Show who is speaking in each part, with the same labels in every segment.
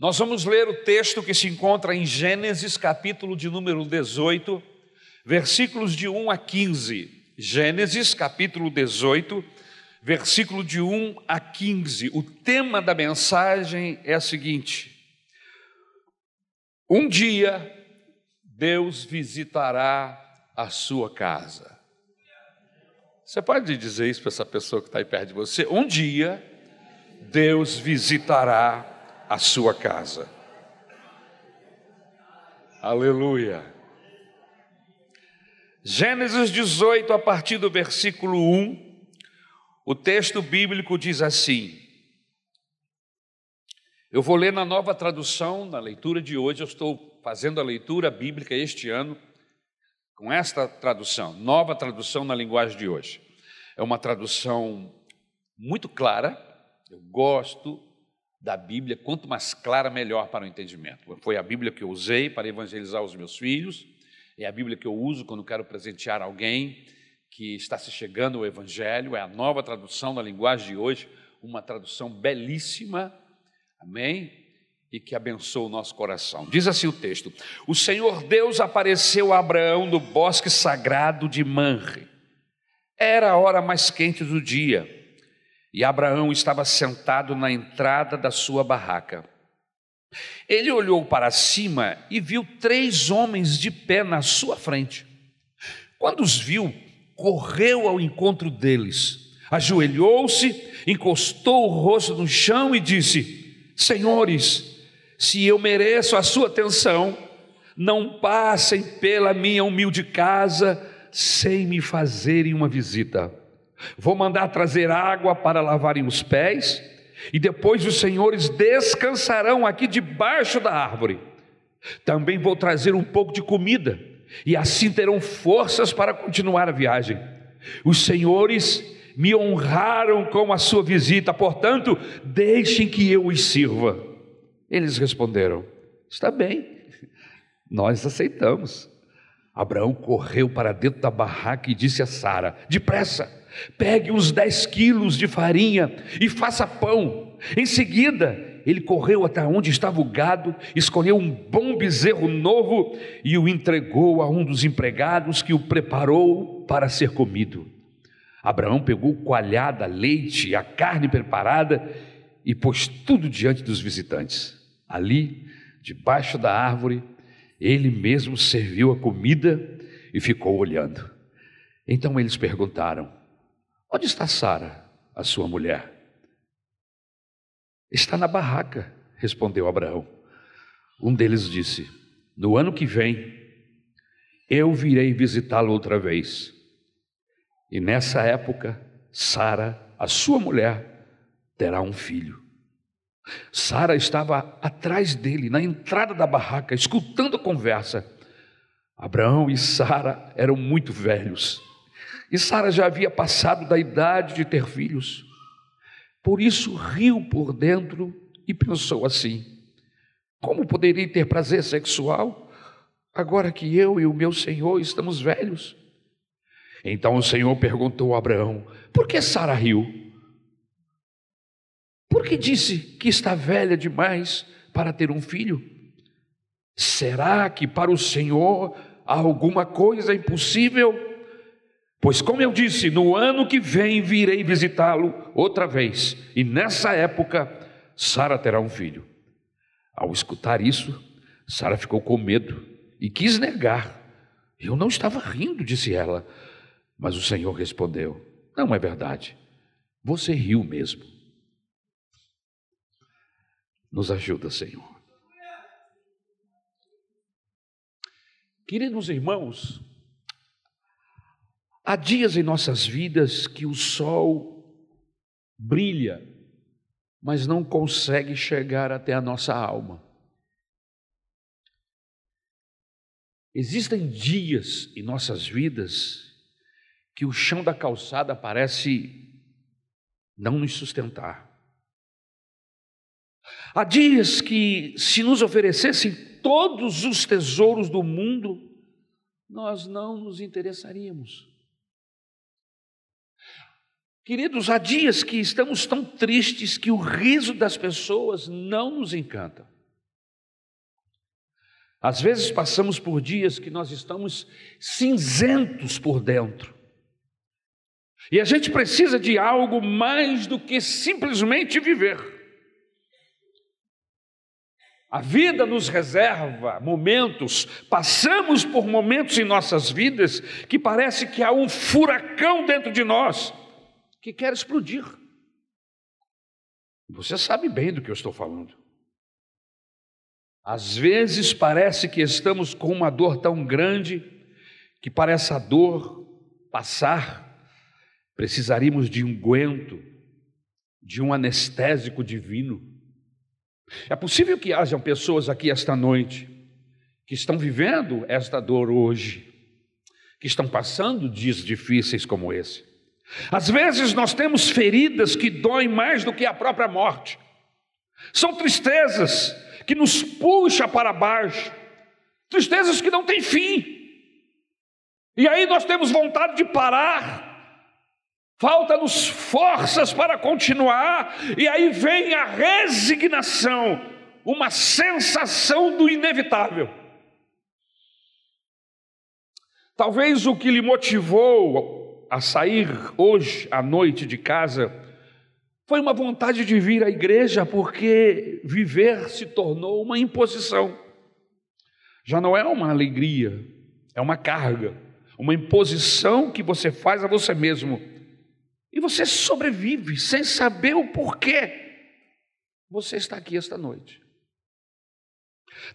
Speaker 1: Nós vamos ler o texto que se encontra em Gênesis, capítulo de número 18, versículos de 1 a 15. Gênesis, capítulo 18, versículo de 1 a 15. O tema da mensagem é o seguinte: Um dia Deus visitará a sua casa. Você pode dizer isso para essa pessoa que está aí perto de você? Um dia Deus visitará a sua casa. Aleluia. Gênesis 18, a partir do versículo 1, o texto bíblico diz assim: Eu vou ler na nova tradução, na leitura de hoje, eu estou fazendo a leitura bíblica este ano com esta tradução, nova tradução na linguagem de hoje. É uma tradução muito clara, eu gosto, da Bíblia, quanto mais clara, melhor para o entendimento. Foi a Bíblia que eu usei para evangelizar os meus filhos, é a Bíblia que eu uso quando quero presentear alguém que está se chegando ao Evangelho, é a nova tradução na linguagem de hoje, uma tradução belíssima, amém? E que abençoa o nosso coração. Diz assim o texto: O Senhor Deus apareceu a Abraão no bosque sagrado de Manre. Era a hora mais quente do dia e Abraão estava sentado na entrada da sua barraca. Ele olhou para cima e viu três homens de pé na sua frente. Quando os viu, correu ao encontro deles, ajoelhou-se, encostou o rosto no chão e disse: Senhores, se eu mereço a sua atenção, não passem pela minha humilde casa sem me fazerem uma visita. Vou mandar trazer água para lavarem os pés, e depois os senhores descansarão aqui debaixo da árvore. Também vou trazer um pouco de comida, e assim terão forças para continuar a viagem. Os senhores me honraram com a sua visita, portanto, deixem que eu os sirva. Eles responderam: Está bem, nós aceitamos. Abraão correu para dentro da barraca e disse a Sara: Depressa, Pegue uns 10 quilos de farinha e faça pão. Em seguida, ele correu até onde estava o gado, escolheu um bom bezerro novo e o entregou a um dos empregados que o preparou para ser comido. Abraão pegou coalhada, leite e a carne preparada e pôs tudo diante dos visitantes. Ali, debaixo da árvore, ele mesmo serviu a comida e ficou olhando. Então eles perguntaram: Onde está Sara, a sua mulher? Está na barraca, respondeu Abraão. Um deles disse: No ano que vem, eu virei visitá-lo outra vez. E nessa época, Sara, a sua mulher, terá um filho. Sara estava atrás dele, na entrada da barraca, escutando a conversa. Abraão e Sara eram muito velhos e Sara já havia passado da idade de ter filhos. Por isso riu por dentro e pensou assim: como poderia ter prazer sexual agora que eu e o meu senhor estamos velhos? Então o Senhor perguntou a Abraão: por que Sara riu? Por que disse que está velha demais para ter um filho? Será que para o Senhor há alguma coisa impossível? Pois, como eu disse, no ano que vem virei visitá-lo outra vez, e nessa época Sara terá um filho. Ao escutar isso, Sara ficou com medo e quis negar. Eu não estava rindo, disse ela. Mas o Senhor respondeu: Não é verdade, você riu mesmo. Nos ajuda, Senhor. Queridos irmãos, Há dias em nossas vidas que o sol brilha, mas não consegue chegar até a nossa alma. Existem dias em nossas vidas que o chão da calçada parece não nos sustentar. Há dias que, se nos oferecessem todos os tesouros do mundo, nós não nos interessaríamos. Queridos, há dias que estamos tão tristes que o riso das pessoas não nos encanta. Às vezes passamos por dias que nós estamos cinzentos por dentro. E a gente precisa de algo mais do que simplesmente viver. A vida nos reserva momentos, passamos por momentos em nossas vidas que parece que há um furacão dentro de nós que quer explodir. Você sabe bem do que eu estou falando. Às vezes parece que estamos com uma dor tão grande que para essa dor passar precisaríamos de um guento, de um anestésico divino. É possível que hajam pessoas aqui esta noite que estão vivendo esta dor hoje, que estão passando dias difíceis como esse. Às vezes nós temos feridas que doem mais do que a própria morte. São tristezas que nos puxa para baixo, tristezas que não têm fim. E aí nós temos vontade de parar, falta-nos forças para continuar, e aí vem a resignação, uma sensação do inevitável. Talvez o que lhe motivou a sair hoje à noite de casa foi uma vontade de vir à igreja porque viver se tornou uma imposição. Já não é uma alegria, é uma carga, uma imposição que você faz a você mesmo. E você sobrevive sem saber o porquê você está aqui esta noite.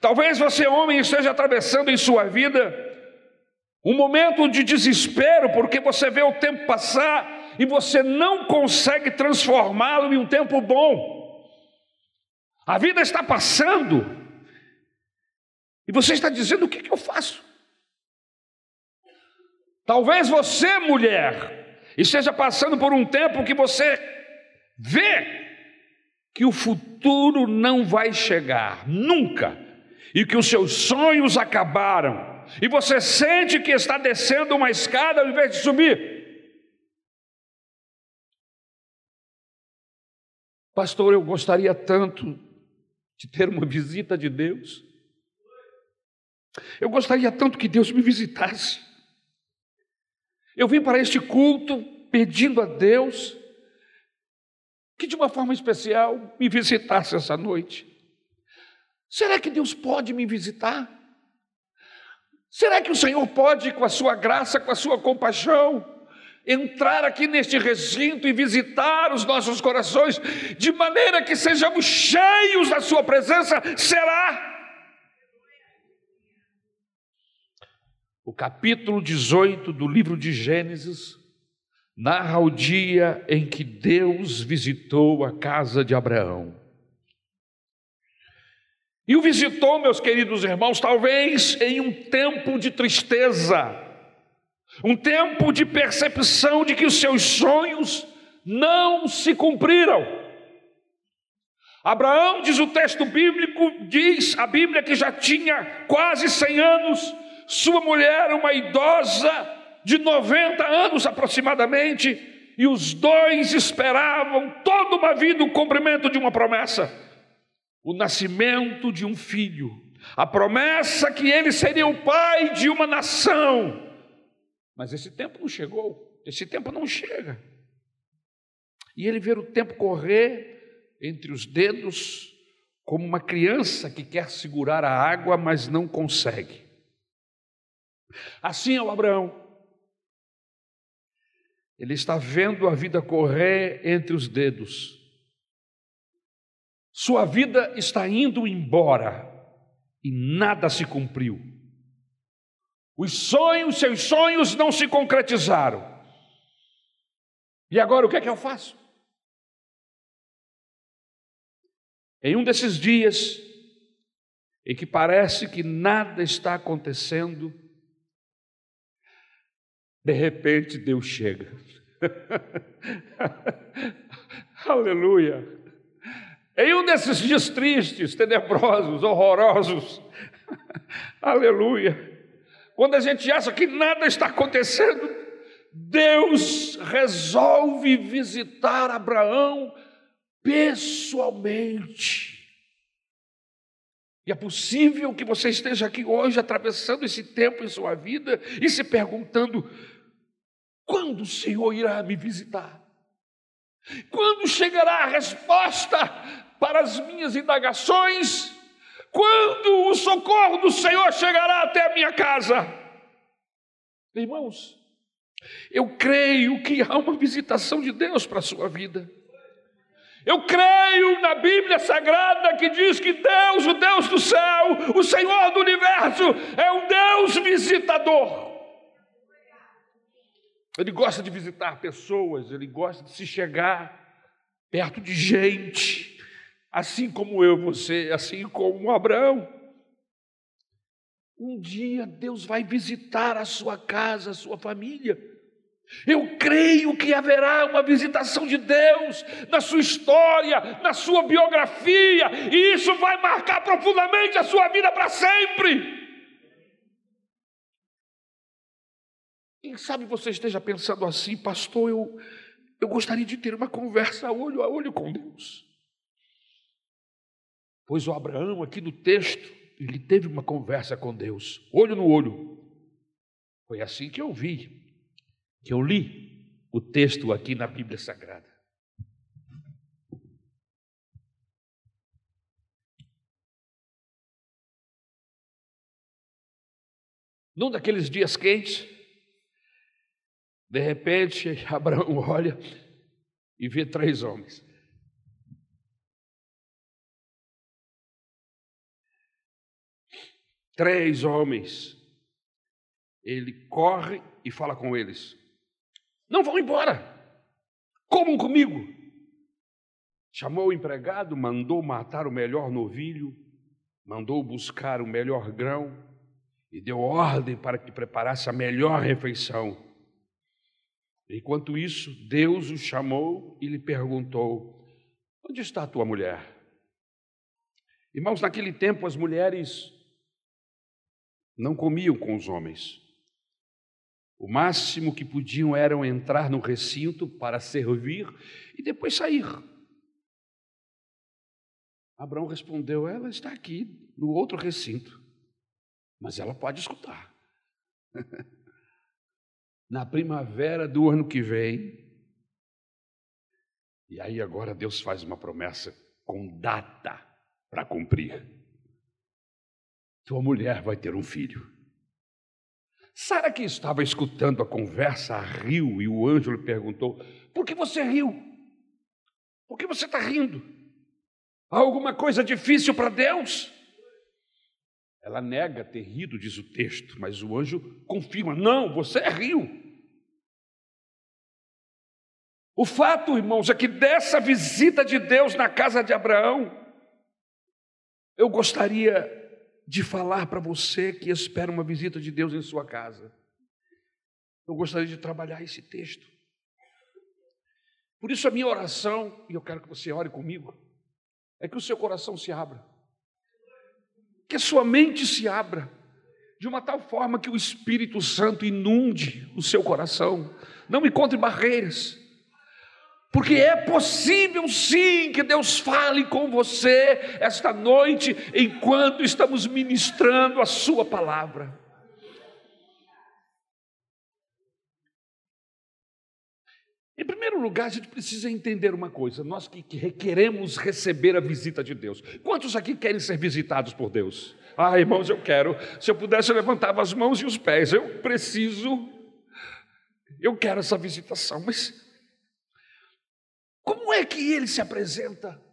Speaker 1: Talvez você, homem, esteja atravessando em sua vida um momento de desespero, porque você vê o tempo passar e você não consegue transformá-lo em um tempo bom. A vida está passando e você está dizendo: o que, que eu faço? Talvez você, mulher, esteja passando por um tempo que você vê que o futuro não vai chegar, nunca, e que os seus sonhos acabaram, e você sente que está descendo uma escada ao invés de subir. Pastor, eu gostaria tanto de ter uma visita de Deus. Eu gostaria tanto que Deus me visitasse. Eu vim para este culto pedindo a Deus que de uma forma especial me visitasse essa noite. Será que Deus pode me visitar? Será que o Senhor pode, com a sua graça, com a sua compaixão, entrar aqui neste recinto e visitar os nossos corações, de maneira que sejamos cheios da Sua presença, será. O capítulo 18 do livro de Gênesis narra o dia em que Deus visitou a casa de Abraão. E o visitou, meus queridos irmãos, talvez em um tempo de tristeza, um tempo de percepção de que os seus sonhos não se cumpriram. Abraão, diz o texto bíblico, diz a Bíblia que já tinha quase 100 anos, sua mulher, uma idosa de 90 anos aproximadamente, e os dois esperavam toda uma vida o cumprimento de uma promessa, o nascimento de um filho, a promessa que ele seria o pai de uma nação mas esse tempo não chegou, esse tempo não chega. E ele vê o tempo correr entre os dedos, como uma criança que quer segurar a água, mas não consegue. Assim é o Abraão. Ele está vendo a vida correr entre os dedos. Sua vida está indo embora e nada se cumpriu. Os sonhos, seus sonhos não se concretizaram. E agora o que é que eu faço? Em um desses dias em que parece que nada está acontecendo, de repente Deus chega. Aleluia. Em um desses dias tristes, tenebrosos, horrorosos, aleluia quando a gente acha que nada está acontecendo, Deus resolve visitar Abraão pessoalmente. E é possível que você esteja aqui hoje atravessando esse tempo em sua vida e se perguntando: quando o Senhor irá me visitar? Quando chegará a resposta para as minhas indagações? Quando o socorro do Senhor chegará até a minha casa? Irmãos, eu creio que há uma visitação de Deus para a sua vida. Eu creio na Bíblia Sagrada que diz que Deus, o Deus do céu, o Senhor do universo, é um Deus visitador. Ele gosta de visitar pessoas, ele gosta de se chegar perto de gente, assim como eu, você, assim como Abraão. Um dia Deus vai visitar a sua casa, a sua família. Eu creio que haverá uma visitação de Deus na sua história, na sua biografia, e isso vai marcar profundamente a sua vida para sempre. Quem sabe você esteja pensando assim, pastor, eu, eu gostaria de ter uma conversa olho a olho com Deus. Pois o Abraão, aqui no texto, ele teve uma conversa com Deus, olho no olho. Foi assim que eu vi que eu li o texto aqui na Bíblia Sagrada. Num daqueles dias quentes, de repente, Abraão olha e vê três homens. Três homens. Ele corre e fala com eles. Não vão embora. Comam comigo. Chamou o empregado, mandou matar o melhor novilho, mandou buscar o melhor grão e deu ordem para que preparasse a melhor refeição. Enquanto isso, Deus o chamou e lhe perguntou: Onde está a tua mulher? Irmãos, naquele tempo as mulheres não comiam com os homens. O máximo que podiam era entrar no recinto para servir e depois sair. Abraão respondeu: Ela está aqui, no outro recinto, mas ela pode escutar. Na primavera do ano que vem, e aí agora Deus faz uma promessa com data para cumprir. Tua mulher vai ter um filho. Sara, que estava escutando a conversa, riu e o anjo lhe perguntou: Por que você riu? Por que você está rindo? Há alguma coisa difícil para Deus? Ela nega ter rido, diz o texto, mas o anjo confirma: Não, você riu. O fato, irmãos, é que dessa visita de Deus na casa de Abraão, eu gostaria de falar para você que espera uma visita de Deus em sua casa. Eu gostaria de trabalhar esse texto. Por isso, a minha oração, e eu quero que você ore comigo, é que o seu coração se abra, que a sua mente se abra, de uma tal forma que o Espírito Santo inunde o seu coração, não encontre barreiras, porque é possível sim que Deus fale com você esta noite, enquanto estamos ministrando a Sua palavra. Em primeiro lugar, a gente precisa entender uma coisa: nós que, que queremos receber a visita de Deus. Quantos aqui querem ser visitados por Deus? Ah, irmãos, eu quero. Se eu pudesse, eu levantava as mãos e os pés. Eu preciso, eu quero essa visitação, mas como é que ele se apresenta?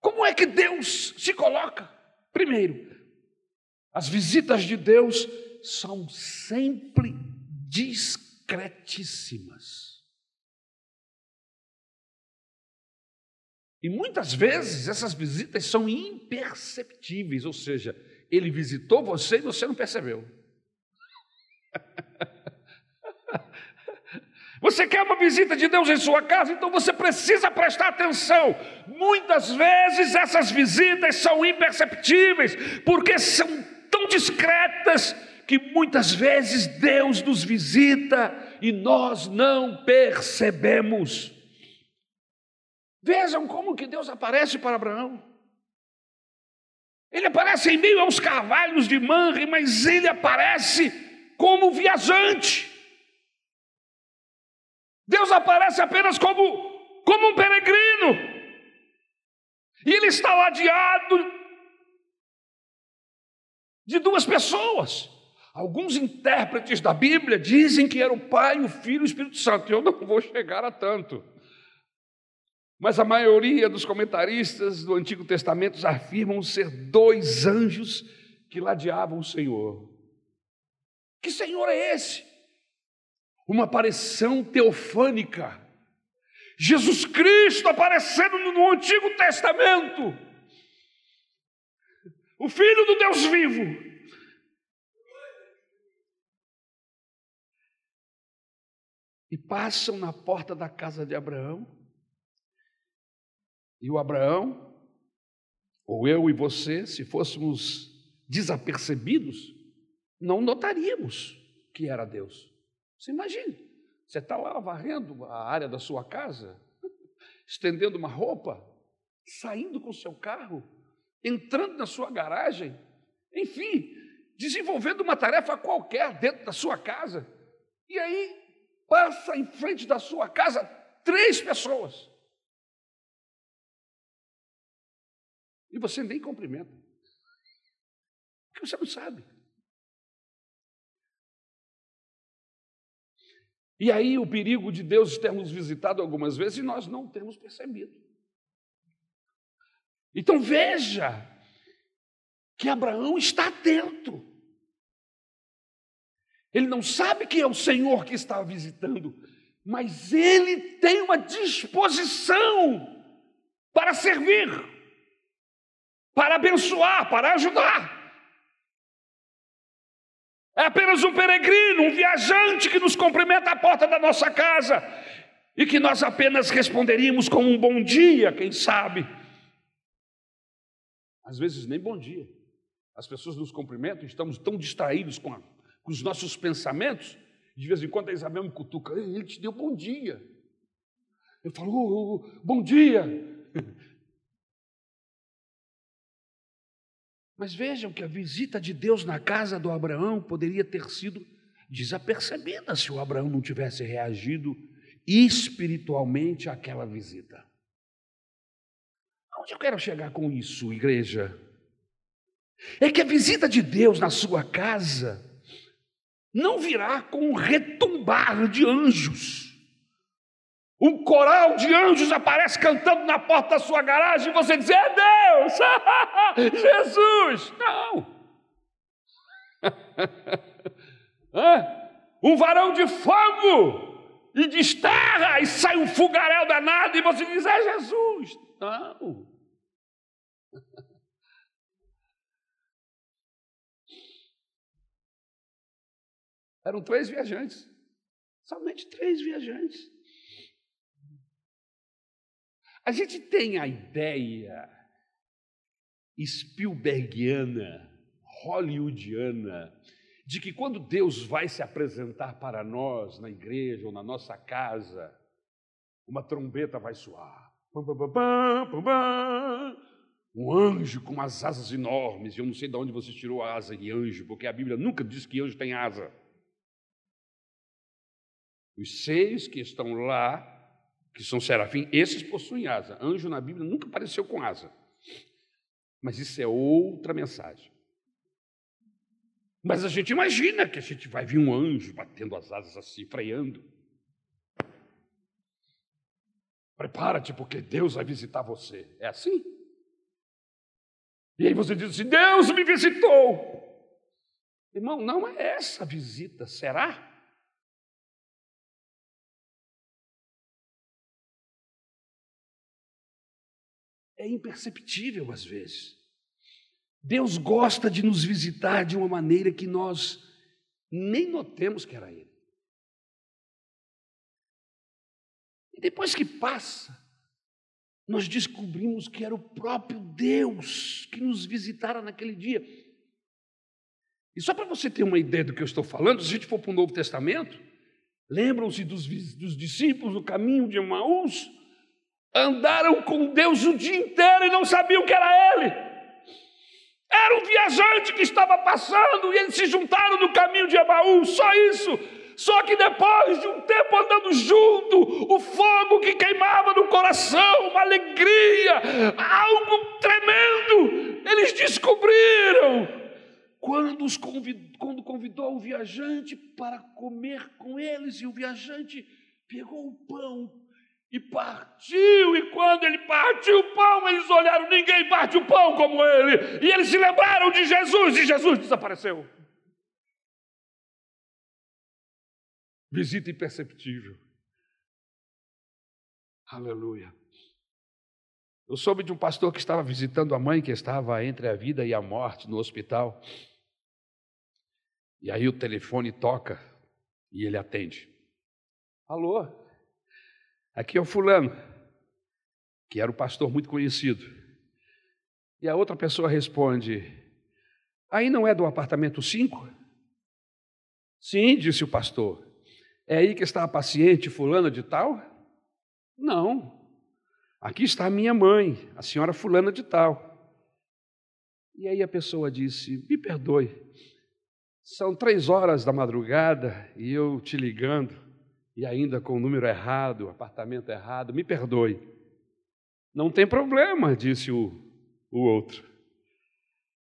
Speaker 1: Como é que Deus se coloca? Primeiro, as visitas de Deus são sempre discretíssimas. E muitas vezes essas visitas são imperceptíveis, ou seja, ele visitou você e você não percebeu. Você quer uma visita de Deus em sua casa? Então você precisa prestar atenção. Muitas vezes essas visitas são imperceptíveis, porque são tão discretas que muitas vezes Deus nos visita e nós não percebemos. Vejam como que Deus aparece para Abraão. Ele aparece em meio aos carvalhos de Manre, mas ele aparece como viajante. Deus aparece apenas como, como um peregrino. E ele está ladeado de duas pessoas. Alguns intérpretes da Bíblia dizem que era o Pai, o Filho e o Espírito Santo. Eu não vou chegar a tanto. Mas a maioria dos comentaristas do Antigo Testamento afirmam ser dois anjos que ladeavam o Senhor. Que Senhor é esse? Uma aparição teofânica. Jesus Cristo aparecendo no Antigo Testamento. O Filho do Deus vivo. E passam na porta da casa de Abraão. E o Abraão, ou eu e você, se fôssemos desapercebidos, não notaríamos que era Deus. Você imagine, você está lá varrendo a área da sua casa, estendendo uma roupa, saindo com o seu carro, entrando na sua garagem, enfim, desenvolvendo uma tarefa qualquer dentro da sua casa, e aí passa em frente da sua casa três pessoas. E você nem cumprimenta. Porque você não sabe. E aí o perigo de Deus ter nos visitado algumas vezes e nós não temos percebido. Então veja que Abraão está atento. Ele não sabe que é o Senhor que está visitando, mas ele tem uma disposição para servir, para abençoar, para ajudar. É apenas um peregrino, um viajante que nos cumprimenta à porta da nossa casa e que nós apenas responderíamos com um bom dia, quem sabe. Às vezes nem bom dia. As pessoas nos cumprimentam, estamos tão distraídos com, a, com os nossos pensamentos, de vez em quando a Isabel me cutuca, ele te deu bom dia. Eu falo, oh, oh, bom dia. Mas vejam que a visita de Deus na casa do Abraão poderia ter sido desapercebida se o Abraão não tivesse reagido espiritualmente àquela visita. Onde eu quero chegar com isso, igreja? É que a visita de Deus na sua casa não virá com um retumbar de anjos. Um coral de anjos aparece cantando na porta da sua garagem e você diz: É Deus, Jesus. Não. um varão de fogo e desterra e sai um fogaréu danado e você diz: É Jesus. Não. Eram três viajantes, somente três viajantes. A gente tem a ideia Spielbergiana, hollywoodiana, de que quando Deus vai se apresentar para nós na igreja ou na nossa casa, uma trombeta vai soar. Um anjo com umas asas enormes, eu não sei de onde você tirou a asa de anjo, porque a Bíblia nunca diz que anjo tem asa. Os seres que estão lá que são serafim, esses possuem asa. Anjo na Bíblia nunca apareceu com asa. Mas isso é outra mensagem. Mas a gente imagina que a gente vai ver um anjo batendo as asas assim, freando. Prepara-te, porque Deus vai visitar você. É assim? E aí você diz assim: Deus me visitou. Irmão, não é essa visita, será? É imperceptível às vezes. Deus gosta de nos visitar de uma maneira que nós nem notemos que era Ele. E depois que passa, nós descobrimos que era o próprio Deus que nos visitara naquele dia. E só para você ter uma ideia do que eu estou falando, se a gente for para o Novo Testamento, lembram-se dos, dos discípulos no caminho de Emaús? Andaram com Deus o dia inteiro e não sabiam que era Ele. um viajante que estava passando e eles se juntaram no caminho de Ebaú, só isso. Só que depois de um tempo andando junto, o fogo que queimava no coração, uma alegria, algo tremendo, eles descobriram. Quando, os convidou, quando convidou o viajante para comer com eles, e o viajante pegou o pão e partiu, e quando ele partiu o pão, eles olharam, ninguém parte o pão como ele, e eles se lembraram de Jesus, e Jesus desapareceu. Visita imperceptível. Aleluia. Eu soube de um pastor que estava visitando a mãe que estava entre a vida e a morte no hospital. E aí o telefone toca e ele atende. Alô? Aqui é o fulano, que era um pastor muito conhecido. E a outra pessoa responde: Aí não é do apartamento 5? Sim, disse o pastor. É aí que está a paciente fulana de tal? Não. Aqui está a minha mãe, a senhora fulana de tal. E aí a pessoa disse: Me perdoe, são três horas da madrugada e eu te ligando, e ainda com o número errado, apartamento errado, me perdoe. Não tem problema, disse o, o outro.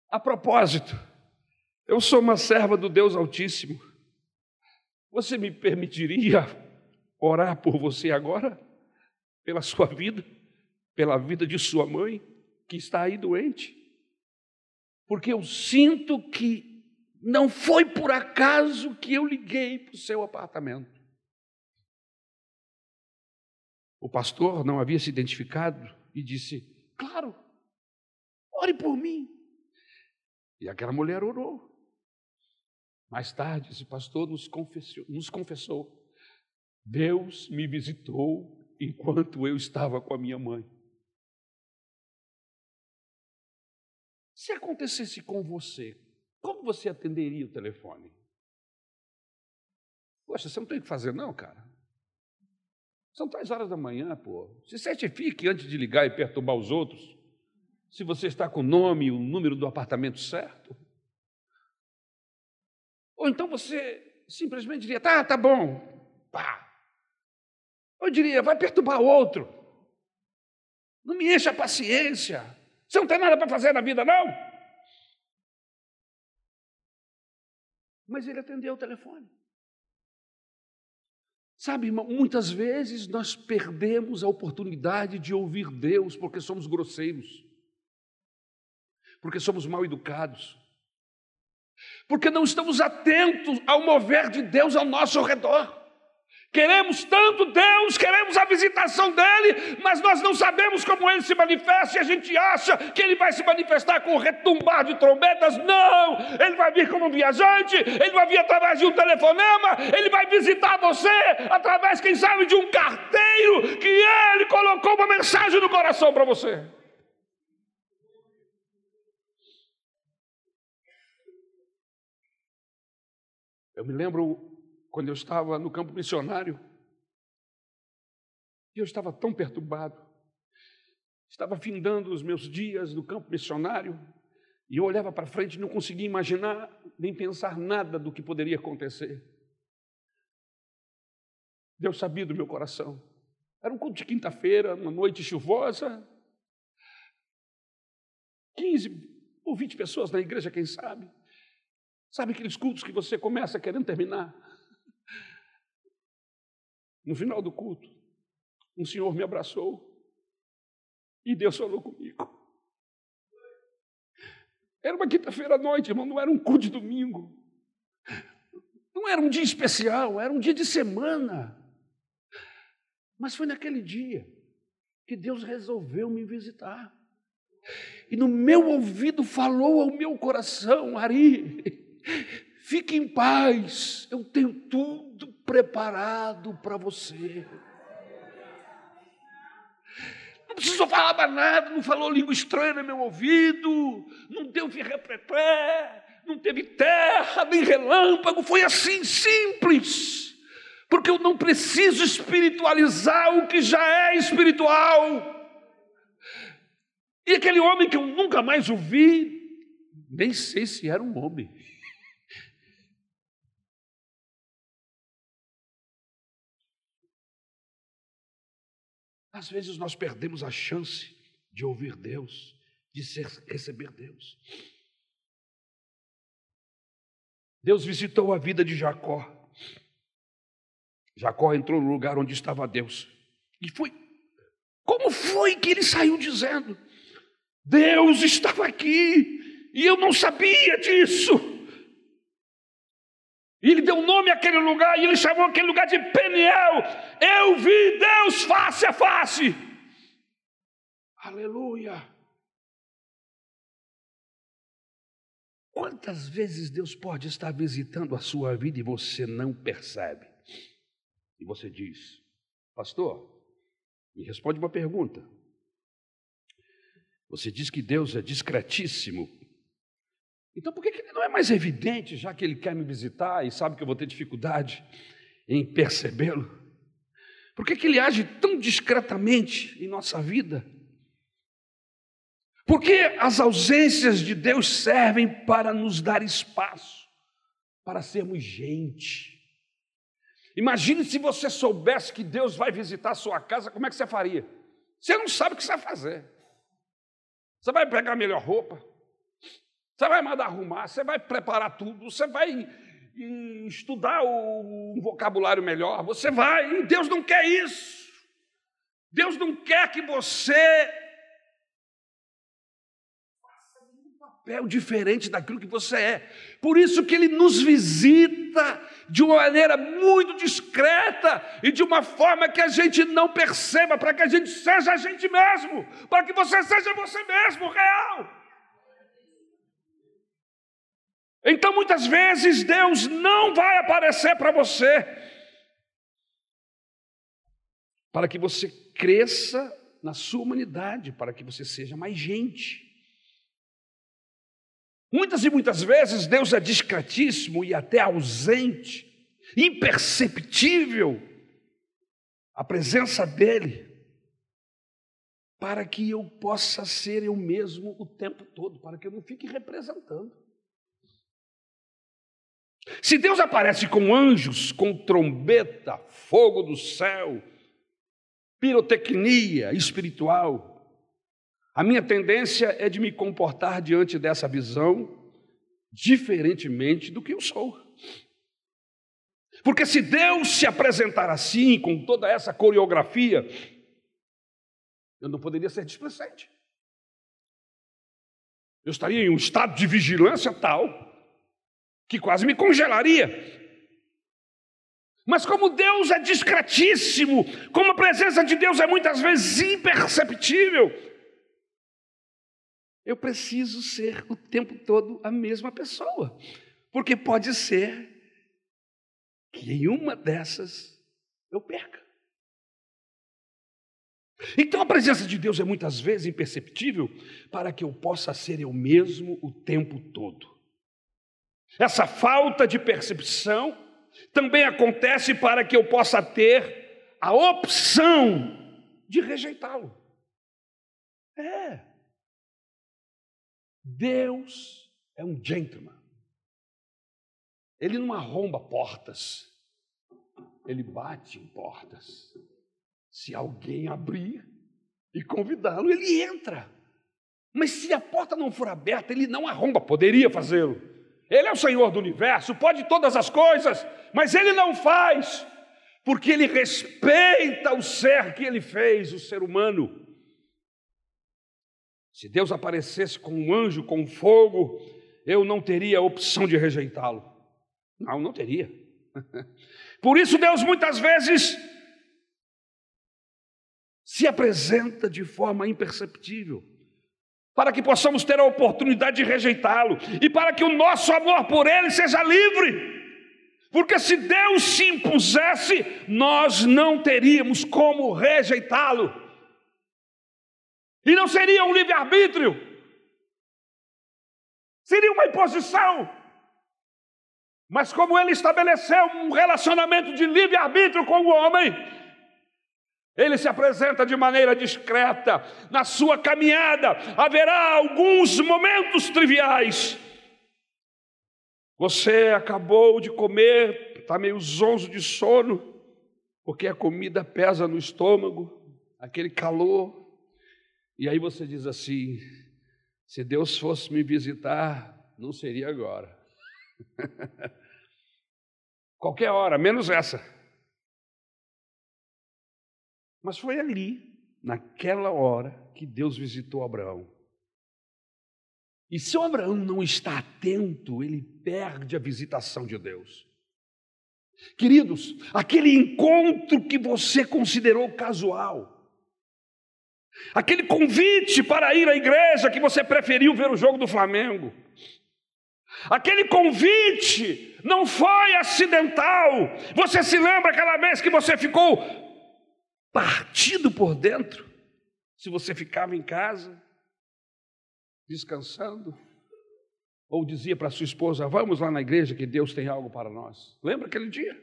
Speaker 1: A propósito, eu sou uma serva do Deus Altíssimo. Você me permitiria orar por você agora? Pela sua vida? Pela vida de sua mãe, que está aí doente? Porque eu sinto que não foi por acaso que eu liguei para o seu apartamento. O pastor não havia se identificado e disse: Claro, ore por mim. E aquela mulher orou. Mais tarde, esse pastor nos confessou, nos confessou: Deus me visitou enquanto eu estava com a minha mãe. Se acontecesse com você, como você atenderia o telefone? Poxa, você não tem o que fazer, não, cara. São três horas da manhã, pô. Se certifique antes de ligar e perturbar os outros. Se você está com o nome e o número do apartamento certo. Ou então você simplesmente diria, tá, tá bom, pá. Eu diria, vai perturbar outro. Não me encha a paciência. Você não tem nada para fazer na vida, não? Mas ele atendeu o telefone. Sabe, irmão, muitas vezes nós perdemos a oportunidade de ouvir Deus porque somos grosseiros, porque somos mal educados, porque não estamos atentos ao mover de Deus ao nosso redor. Queremos tanto Deus, queremos a visitação dEle, mas nós não sabemos como Ele se manifesta e a gente acha que Ele vai se manifestar com o retumbar de trombetas. Não! Ele vai vir como um viajante, Ele vai vir através de um telefonema, Ele vai visitar você através, quem sabe, de um carteiro que Ele colocou uma mensagem no coração para você. Eu me lembro quando eu estava no campo missionário, e eu estava tão perturbado, estava findando os meus dias no campo missionário, e eu olhava para frente e não conseguia imaginar nem pensar nada do que poderia acontecer. Deus sabia do meu coração. Era um culto de quinta-feira, uma noite chuvosa. 15 ou 20 pessoas na igreja, quem sabe. Sabe aqueles cultos que você começa querendo terminar? No final do culto, um senhor me abraçou e Deus falou comigo. Era uma quinta-feira à noite, irmão, não era um culto de domingo. Não era um dia especial, era um dia de semana. Mas foi naquele dia que Deus resolveu me visitar. E no meu ouvido falou ao meu coração, Ari, Fique em paz, eu tenho tudo preparado para você. Não precisou falar mais nada, não falou língua estranha no meu ouvido, não deu virrepreté, não teve terra, nem relâmpago, foi assim simples. Porque eu não preciso espiritualizar o que já é espiritual. E aquele homem que eu nunca mais ouvi, Nem sei se era um homem. Às vezes nós perdemos a chance de ouvir Deus, de ser, receber Deus. Deus visitou a vida de Jacó. Jacó entrou no lugar onde estava Deus. E foi. Como foi que ele saiu dizendo: Deus estava aqui e eu não sabia disso? E ele deu nome àquele lugar e ele chamou aquele lugar de Peniel. Eu vi Deus face a face. Aleluia. Quantas vezes Deus pode estar visitando a sua vida e você não percebe? E você diz, pastor, me responde uma pergunta. Você diz que Deus é discretíssimo. Então por que ele não é mais evidente, já que ele quer me visitar e sabe que eu vou ter dificuldade em percebê-lo? Por que, que ele age tão discretamente em nossa vida? Porque as ausências de Deus servem para nos dar espaço, para sermos gente. Imagine se você soubesse que Deus vai visitar a sua casa, como é que você faria? Você não sabe o que você vai fazer. Você vai pegar a melhor roupa, você vai mandar arrumar, você vai preparar tudo, você vai estudar um vocabulário melhor, você vai, e Deus não quer isso. Deus não quer que você faça um papel diferente daquilo que você é. Por isso que ele nos visita de uma maneira muito discreta e de uma forma que a gente não perceba, para que a gente seja a gente mesmo, para que você seja você mesmo, real. Então, muitas vezes, Deus não vai aparecer para você, para que você cresça na sua humanidade, para que você seja mais gente. Muitas e muitas vezes Deus é discretíssimo e até ausente, imperceptível a presença dEle, para que eu possa ser eu mesmo o tempo todo, para que eu não fique representando. Se Deus aparece com anjos, com trombeta, fogo do céu, pirotecnia espiritual, a minha tendência é de me comportar diante dessa visão diferentemente do que eu sou. Porque se Deus se apresentar assim, com toda essa coreografia, eu não poderia ser displicente. Eu estaria em um estado de vigilância tal que quase me congelaria. Mas como Deus é discretíssimo, como a presença de Deus é muitas vezes imperceptível, eu preciso ser o tempo todo a mesma pessoa. Porque pode ser que em uma dessas eu perca. Então a presença de Deus é muitas vezes imperceptível para que eu possa ser eu mesmo o tempo todo. Essa falta de percepção também acontece para que eu possa ter a opção de rejeitá-lo. É. Deus é um gentleman. Ele não arromba portas, ele bate em portas. Se alguém abrir e convidá-lo, ele entra. Mas se a porta não for aberta, ele não arromba, poderia fazê-lo. Ele é o Senhor do universo, pode todas as coisas, mas ele não faz, porque ele respeita o ser que ele fez, o ser humano. Se Deus aparecesse com um anjo, com fogo, eu não teria a opção de rejeitá-lo. Não, não teria. Por isso, Deus muitas vezes se apresenta de forma imperceptível para que possamos ter a oportunidade de rejeitá-lo e para que o nosso amor por ele seja livre. Porque se Deus se impusesse, nós não teríamos como rejeitá-lo. E não seria um livre-arbítrio, seria uma imposição. Mas como ele estabeleceu um relacionamento de livre-arbítrio com o homem, Ele se apresenta de maneira discreta. Na sua caminhada haverá alguns momentos triviais. Você acabou de comer, está meio zonzo de sono, porque a comida pesa no estômago, aquele calor. E aí você diz assim: se Deus fosse me visitar, não seria agora. Qualquer hora, menos essa. Mas foi ali, naquela hora, que Deus visitou Abraão. E se o Abraão não está atento, ele perde a visitação de Deus. Queridos, aquele encontro que você considerou casual, aquele convite para ir à igreja que você preferiu ver o jogo do Flamengo, aquele convite não foi acidental. Você se lembra aquela vez que você ficou partido por dentro, se você ficava em casa, descansando, ou dizia para sua esposa: Vamos lá na igreja que Deus tem algo para nós. Lembra aquele dia?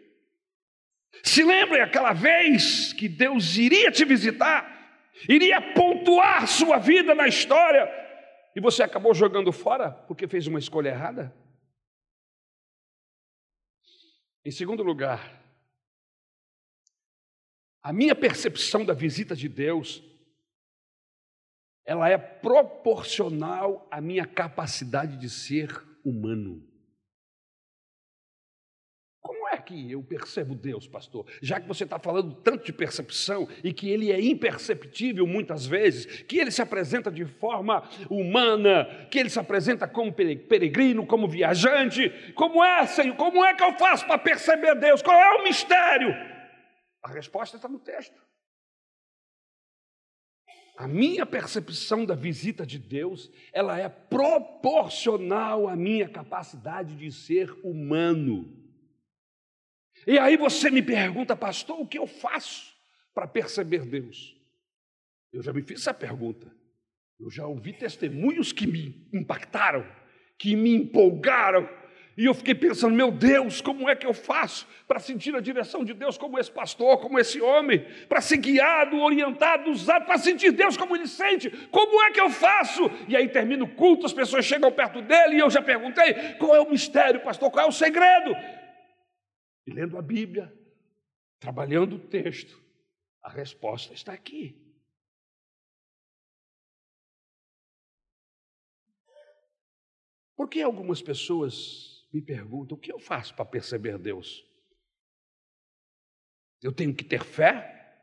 Speaker 1: Se lembre aquela vez que Deus iria te visitar, iria pontuar sua vida na história, e você acabou jogando fora porque fez uma escolha errada? Em segundo lugar, a minha percepção da visita de Deus, ela é proporcional à minha capacidade de ser humano. Como é que eu percebo Deus, pastor? Já que você está falando tanto de percepção e que ele é imperceptível muitas vezes, que ele se apresenta de forma humana, que ele se apresenta como peregrino, como viajante, como é, Senhor? Como é que eu faço para perceber Deus? Qual é o mistério? A resposta está no texto. A minha percepção da visita de Deus, ela é proporcional à minha capacidade de ser humano. E aí você me pergunta, pastor, o que eu faço para perceber Deus? Eu já me fiz essa pergunta. Eu já ouvi testemunhos que me impactaram, que me empolgaram, e eu fiquei pensando, meu Deus, como é que eu faço para sentir a direção de Deus como esse pastor, como esse homem, para ser guiado, orientado, usado, para sentir Deus como ele sente? Como é que eu faço? E aí termina o culto, as pessoas chegam perto dele e eu já perguntei: qual é o mistério, pastor? Qual é o segredo? E lendo a Bíblia, trabalhando o texto, a resposta está aqui. Por que algumas pessoas me perguntam: o que eu faço para perceber Deus? Eu tenho que ter fé,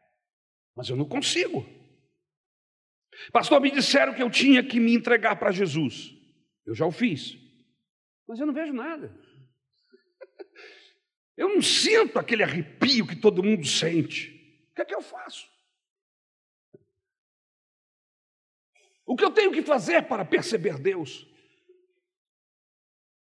Speaker 1: mas eu não consigo. Pastor, me disseram que eu tinha que me entregar para Jesus. Eu já o fiz, mas eu não vejo nada. Eu não sinto aquele arrepio que todo mundo sente. O que é que eu faço? O que eu tenho que fazer para perceber Deus?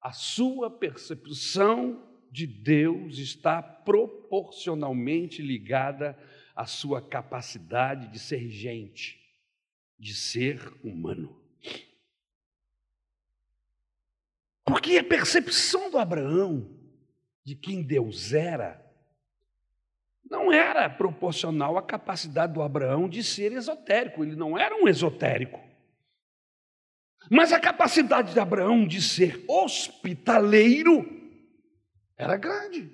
Speaker 1: A sua percepção de Deus está proporcionalmente ligada à sua capacidade de ser gente, de ser humano. Porque a percepção do Abraão de quem Deus era não era proporcional à capacidade do Abraão de ser esotérico, ele não era um esotérico. Mas a capacidade de Abraão de ser hospitaleiro era grande.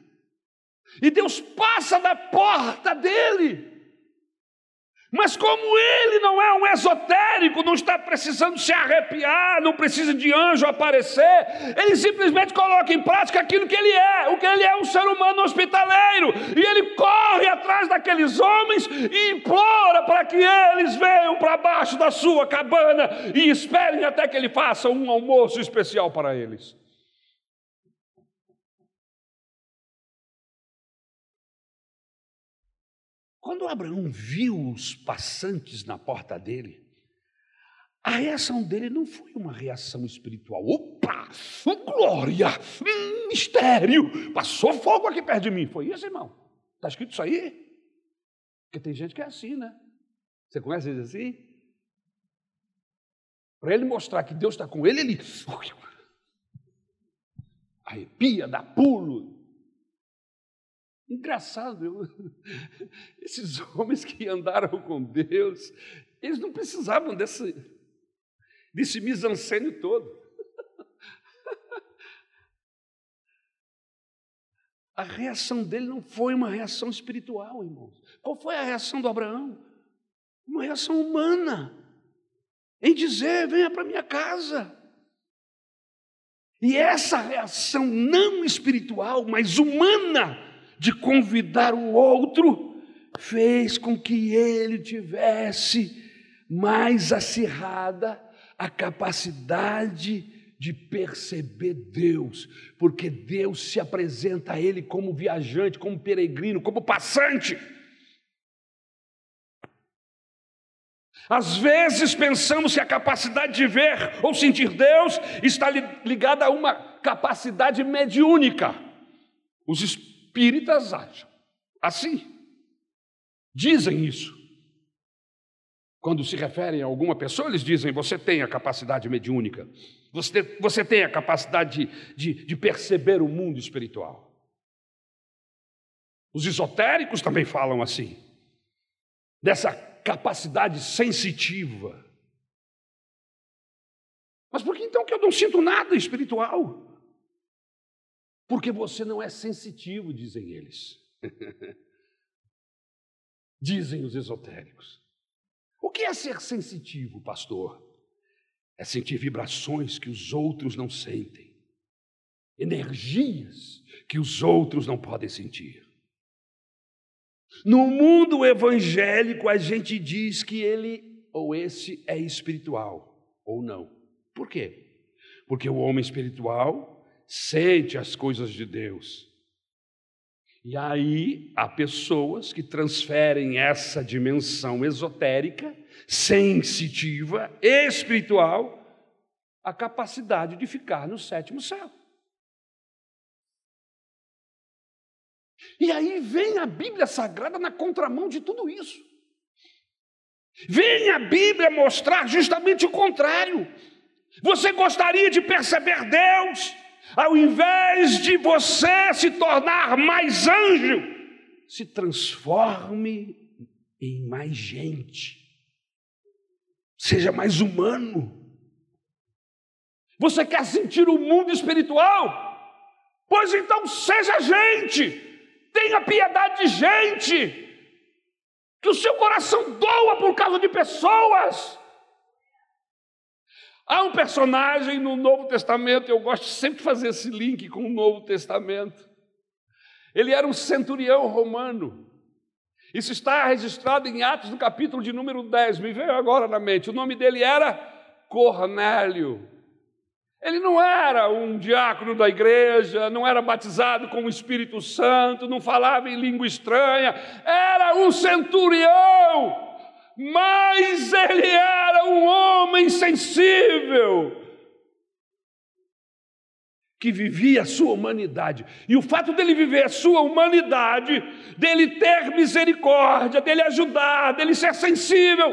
Speaker 1: E Deus passa da porta dele mas como ele não é um esotérico, não está precisando se arrepiar, não precisa de anjo aparecer, ele simplesmente coloca em prática aquilo que ele é, o que ele é um ser humano hospitaleiro, e ele corre atrás daqueles homens e implora para que eles venham para baixo da sua cabana e esperem até que ele faça um almoço especial para eles. Quando Abraão viu os passantes na porta dele, a reação dele não foi uma reação espiritual. Opa! Glória! Mistério! Passou fogo aqui perto de mim. Foi isso, irmão? Está escrito isso aí? Porque tem gente que é assim, né? Você conhece eles assim? Para ele mostrar que Deus está com ele, ele arrepia, dá pulo. Engraçado, eu, esses homens que andaram com Deus, eles não precisavam desse, desse mise todo. A reação dele não foi uma reação espiritual, irmãos. Qual foi a reação do Abraão? Uma reação humana, em dizer: venha para minha casa. E essa reação não espiritual, mas humana, de convidar o outro, fez com que ele tivesse mais acirrada a capacidade de perceber Deus, porque Deus se apresenta a ele como viajante, como peregrino, como passante. Às vezes pensamos que a capacidade de ver ou sentir Deus está ligada a uma capacidade mediúnica. Os espíritas acham assim, dizem isso. Quando se referem a alguma pessoa, eles dizem: você tem a capacidade mediúnica, você, você tem a capacidade de, de, de perceber o mundo espiritual. Os esotéricos também falam assim, dessa capacidade sensitiva. Mas por que então que eu não sinto nada espiritual? Porque você não é sensitivo, dizem eles. dizem os esotéricos. O que é ser sensitivo, pastor? É sentir vibrações que os outros não sentem, energias que os outros não podem sentir. No mundo evangélico, a gente diz que ele ou esse é espiritual, ou não. Por quê? Porque o homem espiritual sente as coisas de Deus. E aí há pessoas que transferem essa dimensão esotérica, sensitiva, espiritual, a capacidade de ficar no sétimo céu. E aí vem a Bíblia Sagrada na contramão de tudo isso. Vem a Bíblia mostrar justamente o contrário. Você gostaria de perceber Deus, ao invés de você se tornar mais anjo, se transforme em mais gente, seja mais humano. Você quer sentir o mundo espiritual? Pois então seja gente, tenha piedade de gente, que o seu coração doa por causa de pessoas. Há um personagem no Novo Testamento, eu gosto sempre de fazer esse link com o Novo Testamento. Ele era um centurião romano. Isso está registrado em Atos, no capítulo de número 10, me veio agora na mente. O nome dele era Cornélio. Ele não era um diácono da igreja, não era batizado com o Espírito Santo, não falava em língua estranha, era um centurião, mas ele era um homem sensível, que vivia a sua humanidade. E o fato dele viver a sua humanidade, dele ter misericórdia, dele ajudar, dele ser sensível,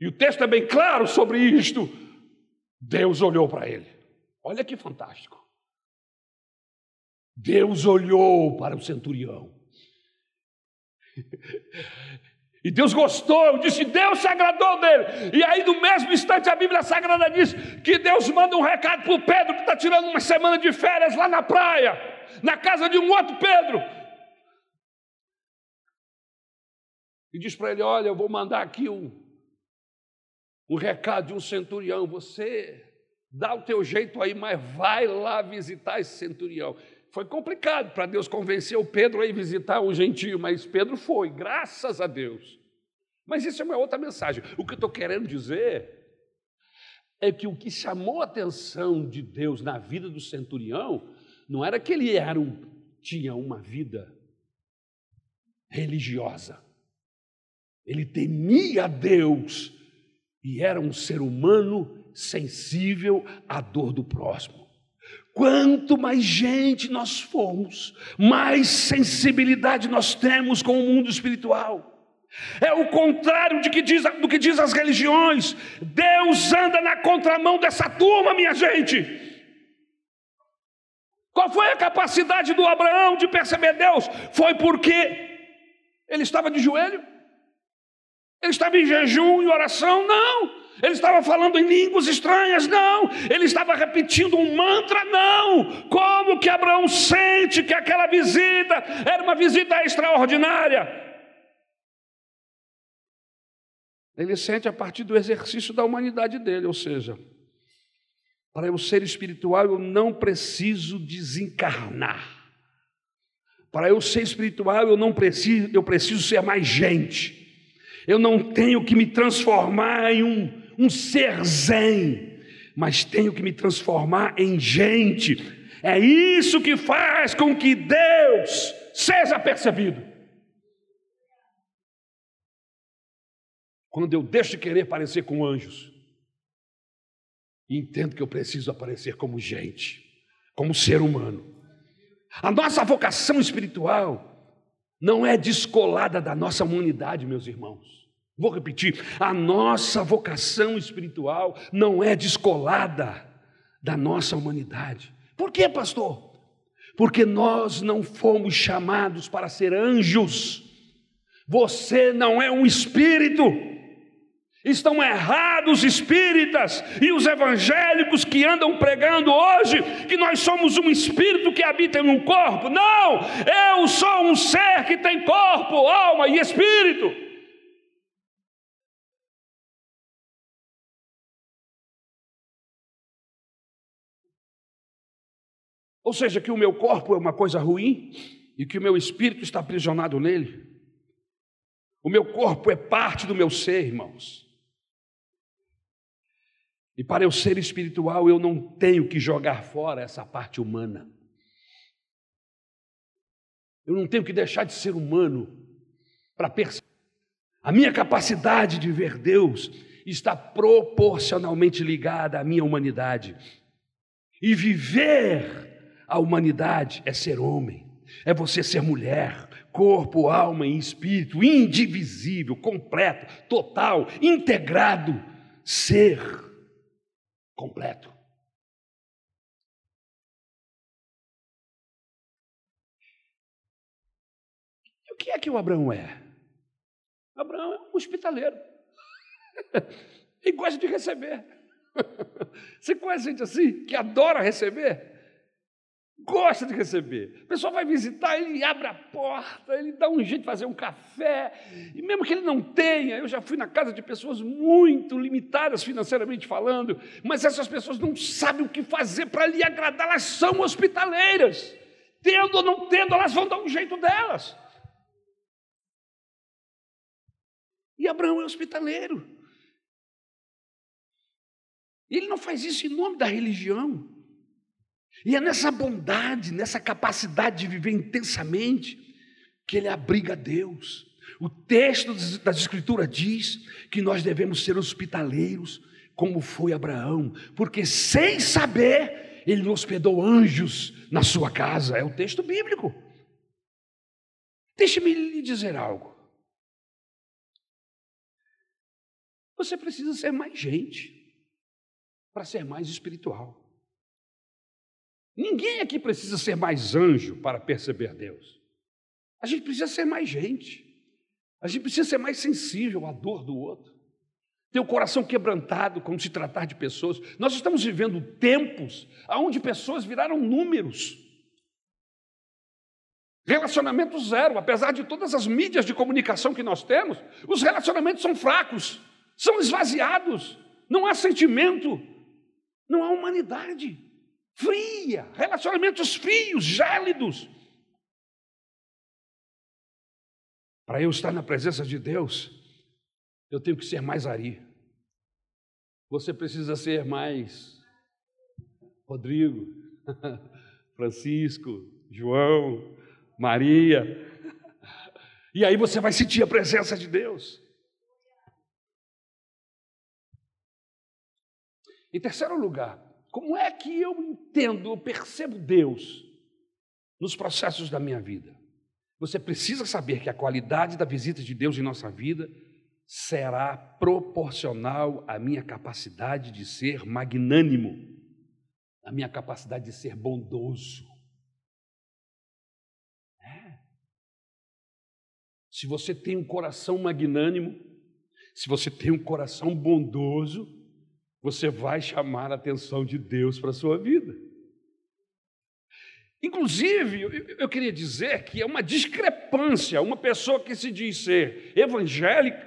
Speaker 1: e o texto é bem claro sobre isto Deus olhou para ele. Olha que fantástico. Deus olhou para o centurião. E Deus gostou, disse: Deus se agradou dele. E aí, no mesmo instante, a Bíblia Sagrada diz que Deus manda um recado para o Pedro, que está tirando uma semana de férias lá na praia, na casa de um outro Pedro. E diz para ele: Olha, eu vou mandar aqui um, um recado de um centurião, você dá o teu jeito aí, mas vai lá visitar esse centurião. Foi complicado para Deus convencer o Pedro a ir visitar um gentio, mas Pedro foi, graças a Deus. Mas isso é uma outra mensagem. O que eu estou querendo dizer é que o que chamou a atenção de Deus na vida do centurião não era que ele era um, tinha uma vida religiosa. Ele temia Deus e era um ser humano sensível à dor do próximo. Quanto mais gente nós formos, mais sensibilidade nós temos com o mundo espiritual. É o contrário que diz, do que diz as religiões. Deus anda na contramão dessa turma, minha gente. Qual foi a capacidade do Abraão de perceber Deus? Foi porque ele estava de joelho? Ele estava em jejum e oração? Não. Ele estava falando em línguas estranhas? Não. Ele estava repetindo um mantra? Não. Como que Abraão sente que aquela visita era uma visita extraordinária? Ele sente a partir do exercício da humanidade dele, ou seja, para eu ser espiritual eu não preciso desencarnar. Para eu ser espiritual eu não preciso, eu preciso ser mais gente. Eu não tenho que me transformar em um um ser zen, mas tenho que me transformar em gente. É isso que faz com que Deus seja percebido. Quando eu deixo de querer parecer com anjos, entendo que eu preciso aparecer como gente, como ser humano. A nossa vocação espiritual não é descolada da nossa humanidade, meus irmãos. Vou repetir: a nossa vocação espiritual não é descolada da nossa humanidade. Por quê, pastor? Porque nós não fomos chamados para ser anjos. Você não é um espírito. Estão errados os espíritas e os evangélicos que andam pregando hoje que nós somos um espírito que habita em um corpo. Não! Eu sou um ser que tem corpo, alma e espírito. Ou seja, que o meu corpo é uma coisa ruim e que o meu espírito está aprisionado nele. O meu corpo é parte do meu ser, irmãos. E para eu ser espiritual, eu não tenho que jogar fora essa parte humana. Eu não tenho que deixar de ser humano para perceber. A minha capacidade de ver Deus está proporcionalmente ligada à minha humanidade. E viver a humanidade é ser homem, é você ser mulher, corpo, alma e espírito, indivisível, completo, total, integrado, ser completo. E o que é que o Abraão é? Abraão é um hospitaleiro. Ele gosta de receber. Você conhece gente assim, que adora receber? Gosta de receber. O pessoal vai visitar, ele abre a porta, ele dá um jeito de fazer um café, e mesmo que ele não tenha, eu já fui na casa de pessoas muito limitadas financeiramente falando, mas essas pessoas não sabem o que fazer para lhe agradar, elas são hospitaleiras. Tendo ou não tendo, elas vão dar um jeito delas. E Abraão é hospitaleiro. Ele não faz isso em nome da religião. E é nessa bondade, nessa capacidade de viver intensamente, que ele abriga Deus. O texto das Escrituras diz que nós devemos ser hospitaleiros, como foi Abraão, porque sem saber, ele hospedou anjos na sua casa. É o texto bíblico. Deixe-me lhe dizer algo. Você precisa ser mais gente para ser mais espiritual. Ninguém aqui precisa ser mais anjo para perceber Deus. A gente precisa ser mais gente. A gente precisa ser mais sensível à dor do outro. Ter o coração quebrantado quando se tratar de pessoas. Nós estamos vivendo tempos onde pessoas viraram números. Relacionamento zero, apesar de todas as mídias de comunicação que nós temos, os relacionamentos são fracos, são esvaziados, não há sentimento, não há humanidade fria, relacionamentos frios, gélidos. Para eu estar na presença de Deus, eu tenho que ser mais Ari. Você precisa ser mais Rodrigo, Francisco, João, Maria. E aí você vai sentir a presença de Deus. Em terceiro lugar, como é que eu entendo, eu percebo Deus nos processos da minha vida? Você precisa saber que a qualidade da visita de Deus em nossa vida será proporcional à minha capacidade de ser magnânimo, à minha capacidade de ser bondoso. É. Se você tem um coração magnânimo, se você tem um coração bondoso, você vai chamar a atenção de Deus para a sua vida. Inclusive, eu queria dizer que é uma discrepância uma pessoa que se diz ser evangélica,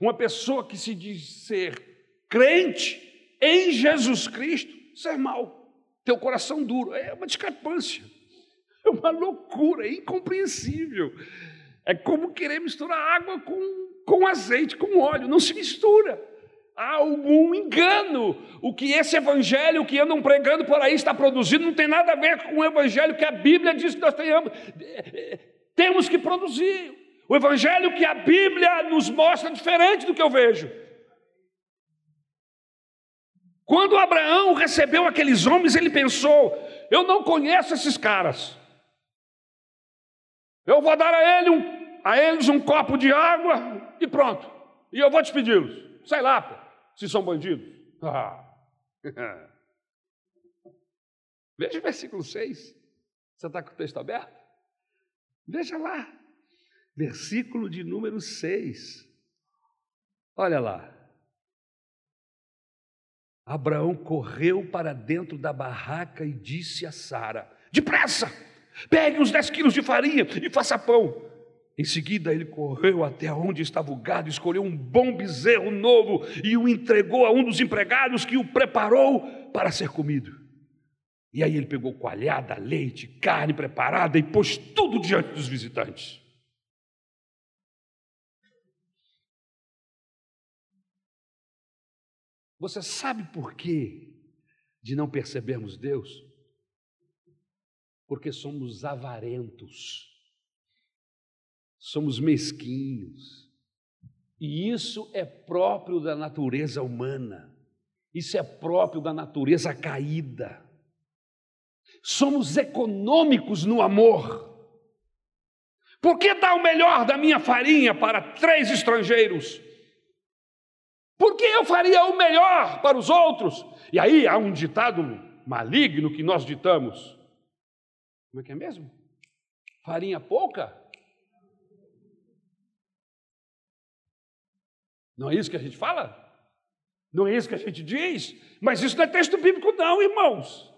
Speaker 1: uma pessoa que se diz ser crente em Jesus Cristo, ser mal, ter o coração duro. É uma discrepância, é uma loucura, é incompreensível. É como querer misturar água com, com azeite, com óleo, não se mistura há algum engano. O que esse evangelho que andam pregando por aí está produzindo não tem nada a ver com o evangelho que a Bíblia diz que nós tenhamos, temos que produzir. O evangelho que a Bíblia nos mostra diferente do que eu vejo. Quando Abraão recebeu aqueles homens, ele pensou: eu não conheço esses caras. Eu vou dar a, ele um, a eles um copo de água e pronto. E eu vou despedi-los. Sei lá, pô se são bandidos? Ah. Veja o versículo 6. Você está com o texto aberto? Veja lá. Versículo de número 6. Olha lá. Abraão correu para dentro da barraca e disse a Sara: Depressa, pegue uns 10 quilos de farinha e faça pão. Em seguida, ele correu até onde estava o gado, escolheu um bom bezerro novo e o entregou a um dos empregados que o preparou para ser comido. E aí ele pegou coalhada, leite, carne preparada e pôs tudo diante dos visitantes. Você sabe por quê de não percebermos Deus? Porque somos avarentos somos mesquinhos. E isso é próprio da natureza humana, isso é próprio da natureza caída. Somos econômicos no amor. Por que dar o melhor da minha farinha para três estrangeiros? Por que eu faria o melhor para os outros? E aí há um ditado maligno que nós ditamos. Como é que é mesmo? Farinha pouca, Não é isso que a gente fala? Não é isso que a gente diz? Mas isso não é texto bíblico, não, irmãos.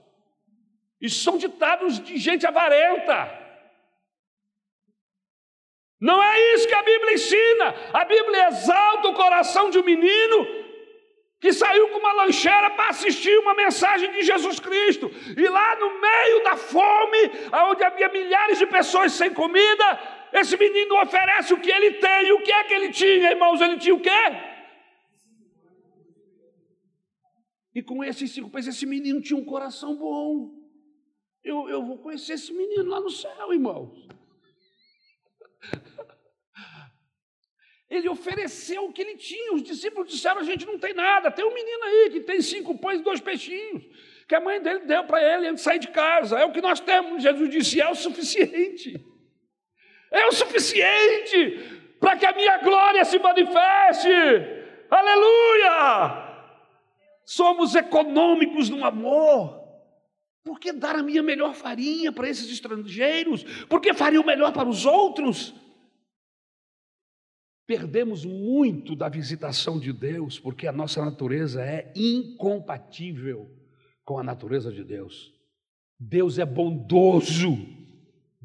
Speaker 1: Isso são ditados de gente avarenta. Não é isso que a Bíblia ensina. A Bíblia exalta o coração de um menino que saiu com uma lancheira para assistir uma mensagem de Jesus Cristo. E lá no meio da fome, onde havia milhares de pessoas sem comida, esse menino oferece o que ele tem. E o que é que ele tinha, irmãos? Ele tinha o quê? E com esses cinco pães, esse menino tinha um coração bom. Eu, eu vou conhecer esse menino lá no céu, irmãos. Ele ofereceu o que ele tinha. Os discípulos disseram: a gente não tem nada. Tem um menino aí que tem cinco pães e dois peixinhos, que a mãe dele deu para ele antes de sair de casa. É o que nós temos. Jesus disse: é o suficiente é o suficiente para que a minha glória se manifeste. Aleluia! Somos econômicos no amor. Por que dar a minha melhor farinha para esses estrangeiros? Por que faria o melhor para os outros? Perdemos muito da visitação de Deus, porque a nossa natureza é incompatível com a natureza de Deus. Deus é bondoso,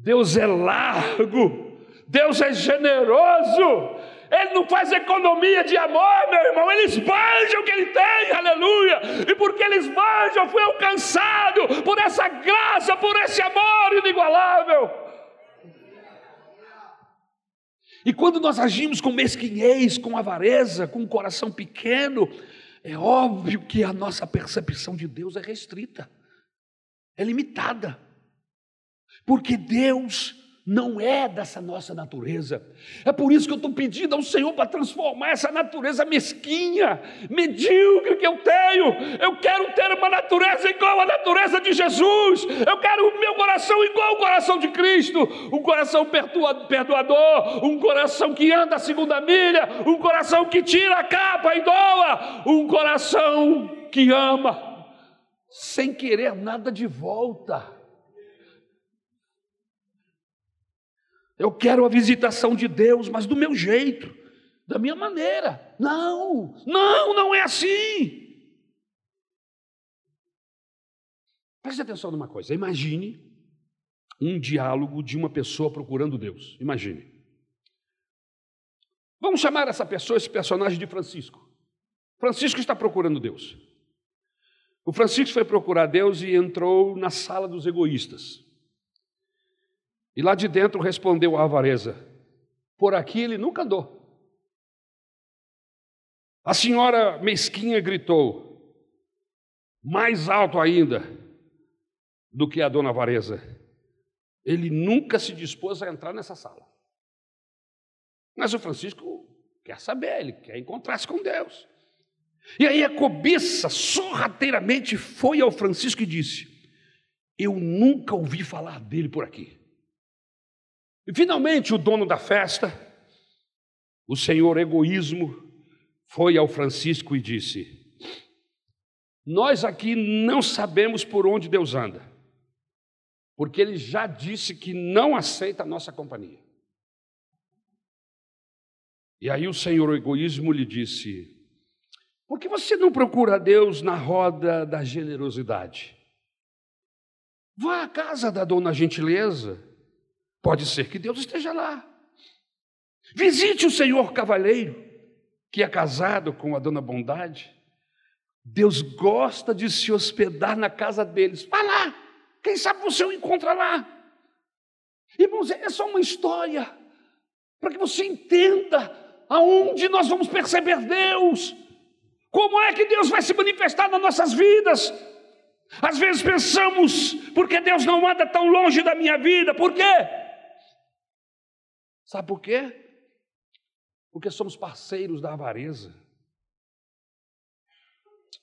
Speaker 1: Deus é largo, Deus é generoso, Ele não faz economia de amor, meu irmão, Ele esbanja o que Ele tem, aleluia, e porque Ele esbanja, eu fui alcançado por essa graça, por esse amor inigualável. E quando nós agimos com mesquinhez, com avareza, com um coração pequeno, é óbvio que a nossa percepção de Deus é restrita, é limitada. Porque Deus não é dessa nossa natureza. É por isso que eu estou pedindo ao Senhor para transformar essa natureza mesquinha, medíocre que eu tenho. Eu quero ter uma natureza igual à natureza de Jesus. Eu quero o meu coração igual ao coração de Cristo. Um coração perdoador, um coração que anda a segunda milha, um coração que tira a capa e doa, um coração que ama sem querer nada de volta. Eu quero a visitação de Deus, mas do meu jeito, da minha maneira. Não, não, não é assim. Preste atenção numa coisa. Imagine um diálogo de uma pessoa procurando Deus. Imagine. Vamos chamar essa pessoa, esse personagem de Francisco. Francisco está procurando Deus. O Francisco foi procurar Deus e entrou na sala dos egoístas. E lá de dentro respondeu a avareza: Por aqui ele nunca andou. A senhora mesquinha gritou, mais alto ainda do que a dona avareza: Ele nunca se dispôs a entrar nessa sala. Mas o Francisco quer saber, ele quer encontrar-se com Deus. E aí a cobiça sorrateiramente foi ao Francisco e disse: Eu nunca ouvi falar dele por aqui. E finalmente o dono da festa, o senhor egoísmo, foi ao Francisco e disse: Nós aqui não sabemos por onde Deus anda, porque ele já disse que não aceita a nossa companhia. E aí o senhor egoísmo lhe disse: por que você não procura Deus na roda da generosidade? Vá à casa da dona Gentileza. Pode ser que Deus esteja lá. Visite o senhor cavaleiro, que é casado com a dona Bondade. Deus gosta de se hospedar na casa deles. Vá lá, quem sabe você o encontra lá. Irmãos, é só uma história para que você entenda aonde nós vamos perceber Deus. Como é que Deus vai se manifestar nas nossas vidas? Às vezes pensamos, porque Deus não anda tão longe da minha vida, por quê? Sabe por quê? Porque somos parceiros da avareza.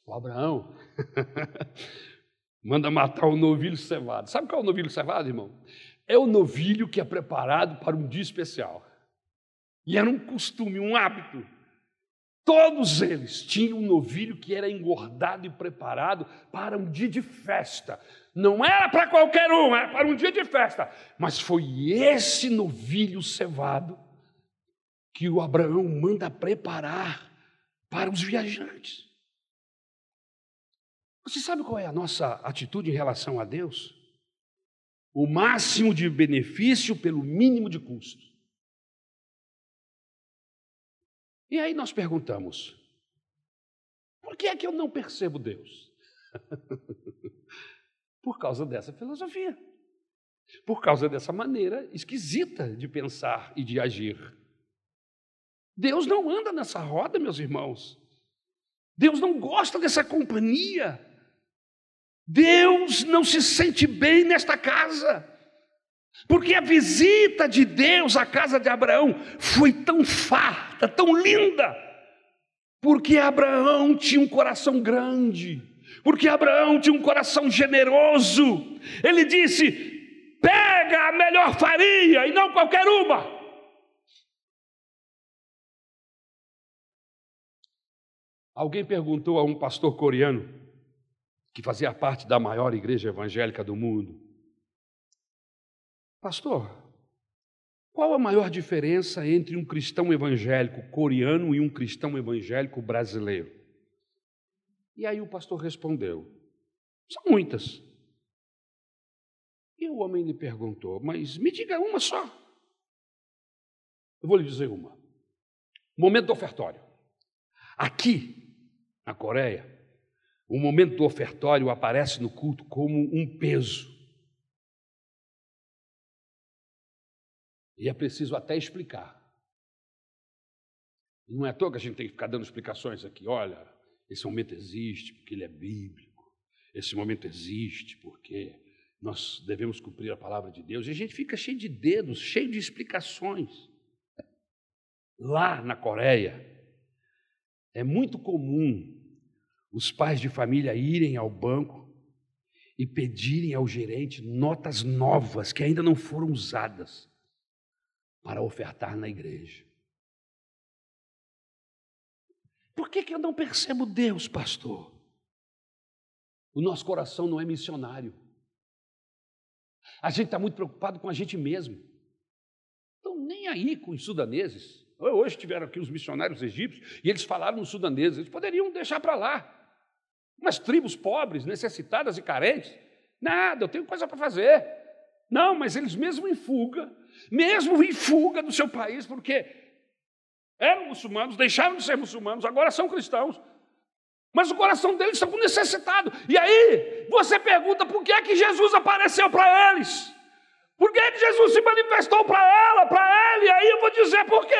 Speaker 1: O Abraão manda matar o novilho cevado. Sabe qual é o novilho cevado, irmão? É o novilho que é preparado para um dia especial. E era um costume, um hábito Todos eles tinham um novilho que era engordado e preparado para um dia de festa. Não era para qualquer um, era para um dia de festa. Mas foi esse novilho cevado que o Abraão manda preparar para os viajantes. Você sabe qual é a nossa atitude em relação a Deus? O máximo de benefício pelo mínimo de custo. E aí nós perguntamos: por que é que eu não percebo Deus? por causa dessa filosofia, por causa dessa maneira esquisita de pensar e de agir. Deus não anda nessa roda, meus irmãos. Deus não gosta dessa companhia. Deus não se sente bem nesta casa. Porque a visita de Deus à casa de Abraão foi tão farta, tão linda, porque Abraão tinha um coração grande, porque Abraão tinha um coração generoso. Ele disse: pega a melhor farinha e não qualquer uma. Alguém perguntou a um pastor coreano, que fazia parte da maior igreja evangélica do mundo, Pastor, qual a maior diferença entre um cristão evangélico coreano e um cristão evangélico brasileiro? E aí o pastor respondeu: São muitas. E o homem lhe perguntou: Mas me diga uma só. Eu vou lhe dizer uma. Momento do ofertório. Aqui, na Coreia, o momento do ofertório aparece no culto como um peso. E é preciso até explicar. Não é à toa que a gente tem que ficar dando explicações aqui. Olha, esse momento existe porque ele é bíblico. Esse momento existe porque nós devemos cumprir a palavra de Deus. E a gente fica cheio de dedos, cheio de explicações. Lá na Coreia, é muito comum os pais de família irem ao banco e pedirem ao gerente notas novas que ainda não foram usadas para ofertar na igreja. Por que, que eu não percebo Deus, pastor? O nosso coração não é missionário. A gente está muito preocupado com a gente mesmo. nem aí com os sudaneses. Hoje tiveram aqui os missionários egípcios e eles falaram nos sudaneses, eles poderiam deixar para lá. Umas tribos pobres, necessitadas e carentes. Nada, eu tenho coisa para fazer. Não, mas eles mesmo em fuga, mesmo em fuga do seu país, porque eram muçulmanos, deixaram de ser muçulmanos, agora são cristãos. Mas o coração deles está necessitado. E aí, você pergunta por que é que Jesus apareceu para eles? Por que, é que Jesus se manifestou para ela, para ele? E aí eu vou dizer por quê.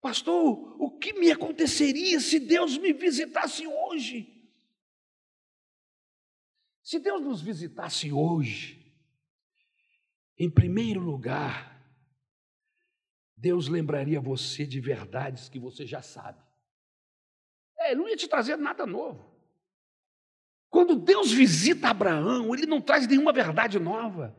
Speaker 1: Pastor, o que me aconteceria se Deus me visitasse hoje? Se Deus nos visitasse hoje, em primeiro lugar, Deus lembraria você de verdades que você já sabe. É, ele não ia te trazer nada novo. Quando Deus visita Abraão, ele não traz nenhuma verdade nova.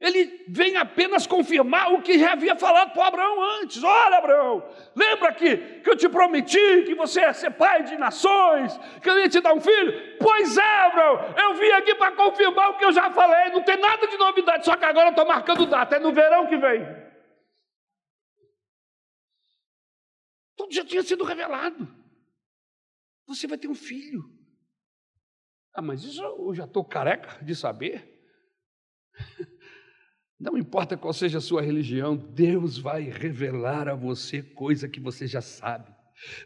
Speaker 1: Ele vem apenas confirmar o que já havia falado para Abraão antes. Olha, Abraão, lembra que, que eu te prometi que você ia ser pai de nações, que eu ia te dar um filho? Pois é, Abraão, eu vim aqui para confirmar o que eu já falei, não tem nada de novidade, só que agora eu estou marcando data, é no verão que vem. Tudo já tinha sido revelado. Você vai ter um filho. Ah, mas isso eu já estou careca de saber. Não importa qual seja a sua religião, Deus vai revelar a você coisa que você já sabe,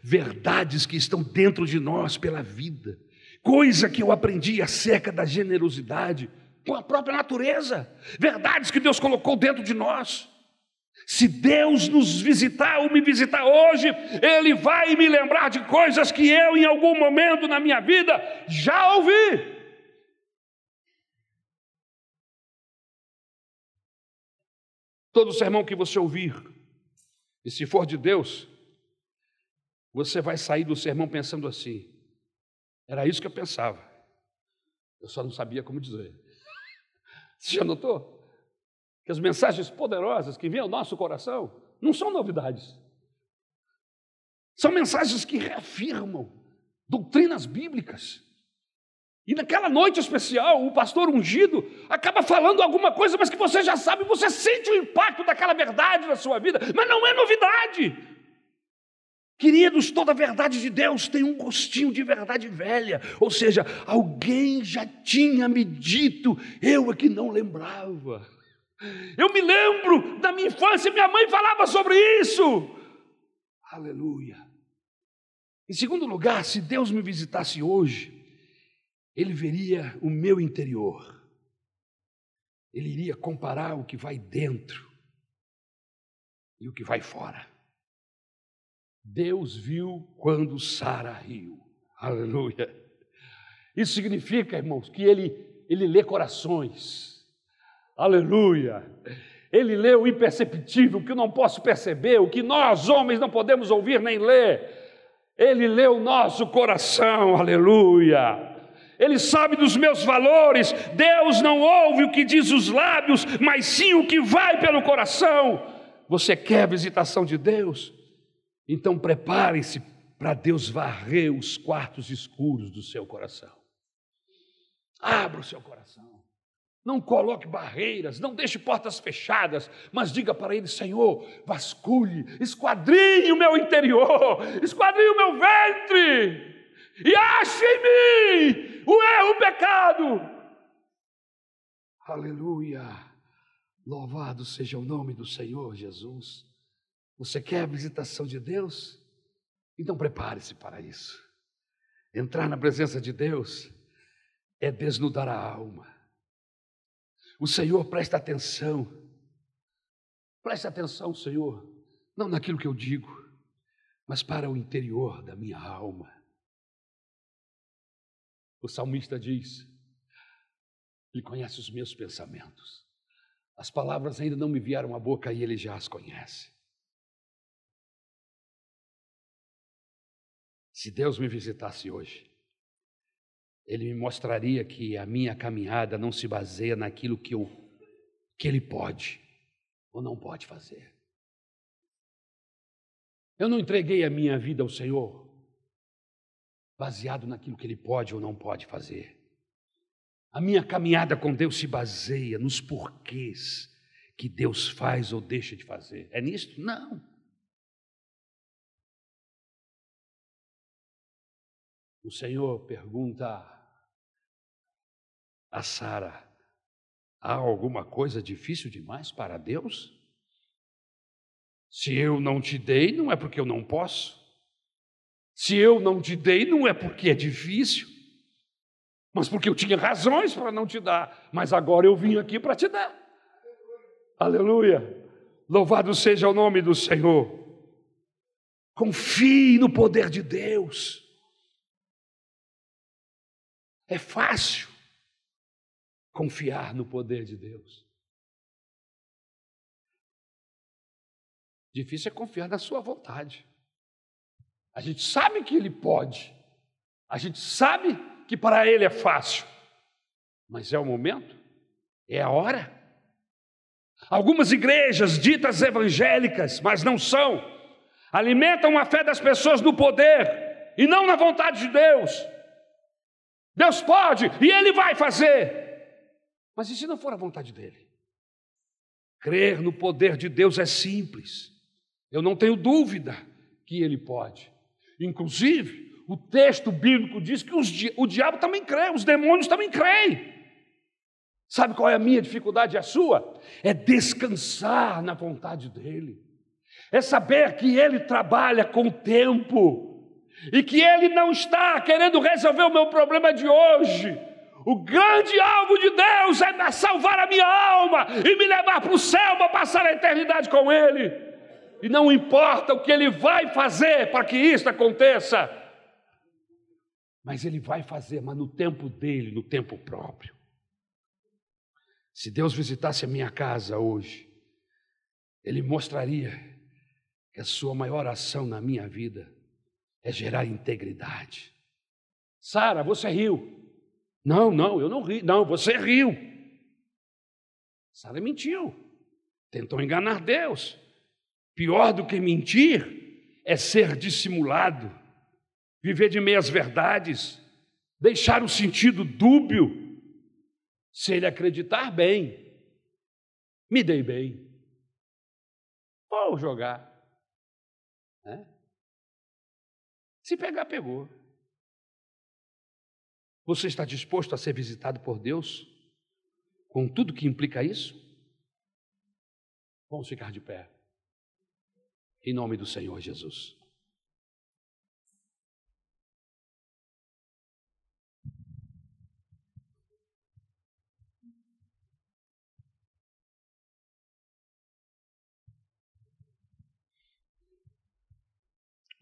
Speaker 1: verdades que estão dentro de nós pela vida, coisa que eu aprendi acerca da generosidade com a própria natureza, verdades que Deus colocou dentro de nós. Se Deus nos visitar ou me visitar hoje, Ele vai me lembrar de coisas que eu, em algum momento na minha vida, já ouvi. Todo sermão que você ouvir, e se for de Deus, você vai sair do sermão pensando assim: era isso que eu pensava, eu só não sabia como dizer. Você já notou? Que as mensagens poderosas que vêm ao nosso coração não são novidades, são mensagens que reafirmam doutrinas bíblicas. E naquela noite especial, o pastor ungido acaba falando alguma coisa, mas que você já sabe, você sente o impacto daquela verdade na sua vida, mas não é novidade. Queridos, toda verdade de Deus tem um gostinho de verdade velha, ou seja, alguém já tinha me dito, eu é que não lembrava. Eu me lembro da minha infância, minha mãe falava sobre isso. Aleluia. Em segundo lugar, se Deus me visitasse hoje, ele veria o meu interior. Ele iria comparar o que vai dentro e o que vai fora. Deus viu quando Sara riu. Aleluia. Isso significa, irmãos, que ele, ele lê corações. Aleluia. Ele lê o imperceptível, o que eu não posso perceber, o que nós, homens, não podemos ouvir nem ler. Ele lê o nosso coração. Aleluia. Ele sabe dos meus valores. Deus não ouve o que diz os lábios, mas sim o que vai pelo coração. Você quer a visitação de Deus? Então prepare-se para Deus varrer os quartos escuros do seu coração. Abra o seu coração. Não coloque barreiras, não deixe portas fechadas, mas diga para ele: Senhor, vasculhe, esquadrinhe o meu interior, esquadrinhe o meu ventre e ache em mim o erro, o pecado. Aleluia! Louvado seja o nome do Senhor Jesus. Você quer a visitação de Deus? Então prepare-se para isso. Entrar na presença de Deus é desnudar a alma. O Senhor presta atenção. Preste atenção, Senhor, não naquilo que eu digo, mas para o interior da minha alma. O salmista diz: Ele conhece os meus pensamentos. As palavras ainda não me vieram à boca e ele já as conhece. Se Deus me visitasse hoje, Ele me mostraria que a minha caminhada não se baseia naquilo que, eu, que Ele pode ou não pode fazer. Eu não entreguei a minha vida ao Senhor baseado naquilo que ele pode ou não pode fazer. A minha caminhada com Deus se baseia nos porquês que Deus faz ou deixa de fazer. É nisto? Não. O Senhor pergunta a Sara: há alguma coisa difícil demais para Deus? Se eu não te dei, não é porque eu não posso. Se eu não te dei, não é porque é difícil, mas porque eu tinha razões para não te dar. Mas agora eu vim aqui para te dar. Aleluia! Louvado seja o nome do Senhor. Confie no poder de Deus. É fácil confiar no poder de Deus. Difícil é confiar na sua vontade. A gente sabe que ele pode, a gente sabe que para ele é fácil, mas é o momento, é a hora. Algumas igrejas ditas evangélicas, mas não são, alimentam a fé das pessoas no poder e não na vontade de Deus. Deus pode e Ele vai fazer, mas e se não for a vontade dEle? Crer no poder de Deus é simples, eu não tenho dúvida que Ele pode. Inclusive, o texto bíblico diz que os, o diabo também crê, os demônios também creem. Sabe qual é a minha dificuldade e a sua? É descansar na vontade dEle, é saber que Ele trabalha com o tempo e que Ele não está querendo resolver o meu problema de hoje. O grande alvo de Deus é salvar a minha alma e me levar para o céu para passar a eternidade com Ele e não importa o que ele vai fazer para que isso aconteça, mas ele vai fazer, mas no tempo dele, no tempo próprio. Se Deus visitasse a minha casa hoje, ele mostraria que a sua maior ação na minha vida é gerar integridade. Sara, você riu. Não, não, eu não ri. Não, você riu. Sara mentiu. Tentou enganar Deus. Pior do que mentir é ser dissimulado, viver de meias verdades, deixar o sentido dúbio. Se ele acreditar bem, me dei bem, vou jogar. Né? Se pegar, pegou. Você está disposto a ser visitado por Deus com tudo que implica isso? Vamos ficar de pé. Em nome do Senhor Jesus.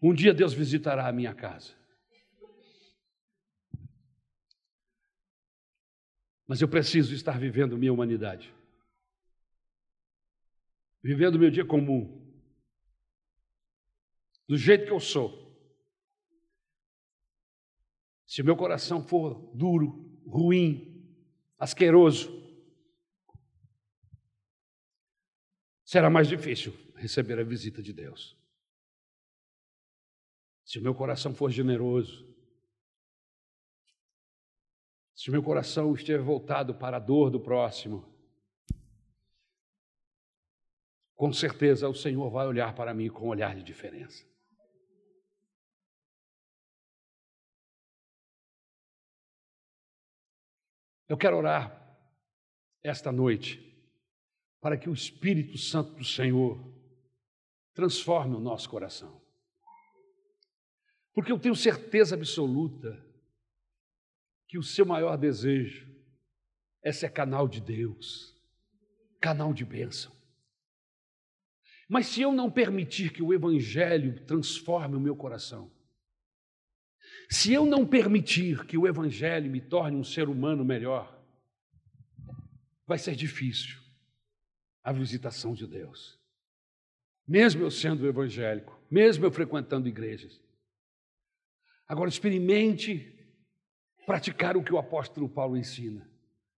Speaker 1: Um dia Deus visitará a minha casa. Mas eu preciso estar vivendo minha humanidade. Vivendo meu dia comum do jeito que eu sou. Se o meu coração for duro, ruim, asqueroso, será mais difícil receber a visita de Deus. Se o meu coração for generoso, se o meu coração estiver voltado para a dor do próximo, com certeza o Senhor vai olhar para mim com um olhar de diferença. Eu quero orar esta noite para que o Espírito Santo do Senhor transforme o nosso coração. Porque eu tenho certeza absoluta que o seu maior desejo é ser canal de Deus, canal de bênção. Mas se eu não permitir que o Evangelho transforme o meu coração, se eu não permitir que o Evangelho me torne um ser humano melhor, vai ser difícil a visitação de Deus. Mesmo eu sendo evangélico, mesmo eu frequentando igrejas. Agora, experimente praticar o que o apóstolo Paulo ensina.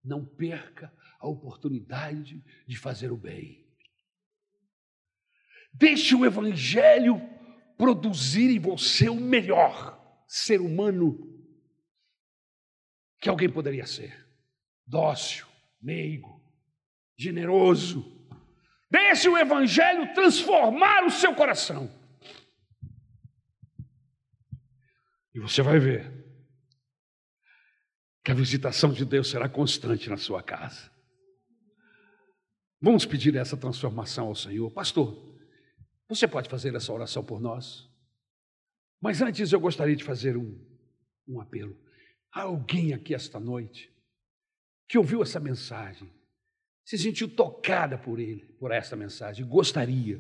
Speaker 1: Não perca a oportunidade de fazer o bem. Deixe o Evangelho produzir em você o melhor ser humano que alguém poderia ser. dócil, meigo, generoso. Deixe o Evangelho transformar o seu coração. E você vai ver que a visitação de Deus será constante na sua casa. Vamos pedir essa transformação ao Senhor. Pastor, você pode fazer essa oração por nós? Mas antes eu gostaria de fazer um, um apelo. Há alguém aqui esta noite que ouviu essa mensagem, se sentiu tocada por ele, por essa mensagem, gostaria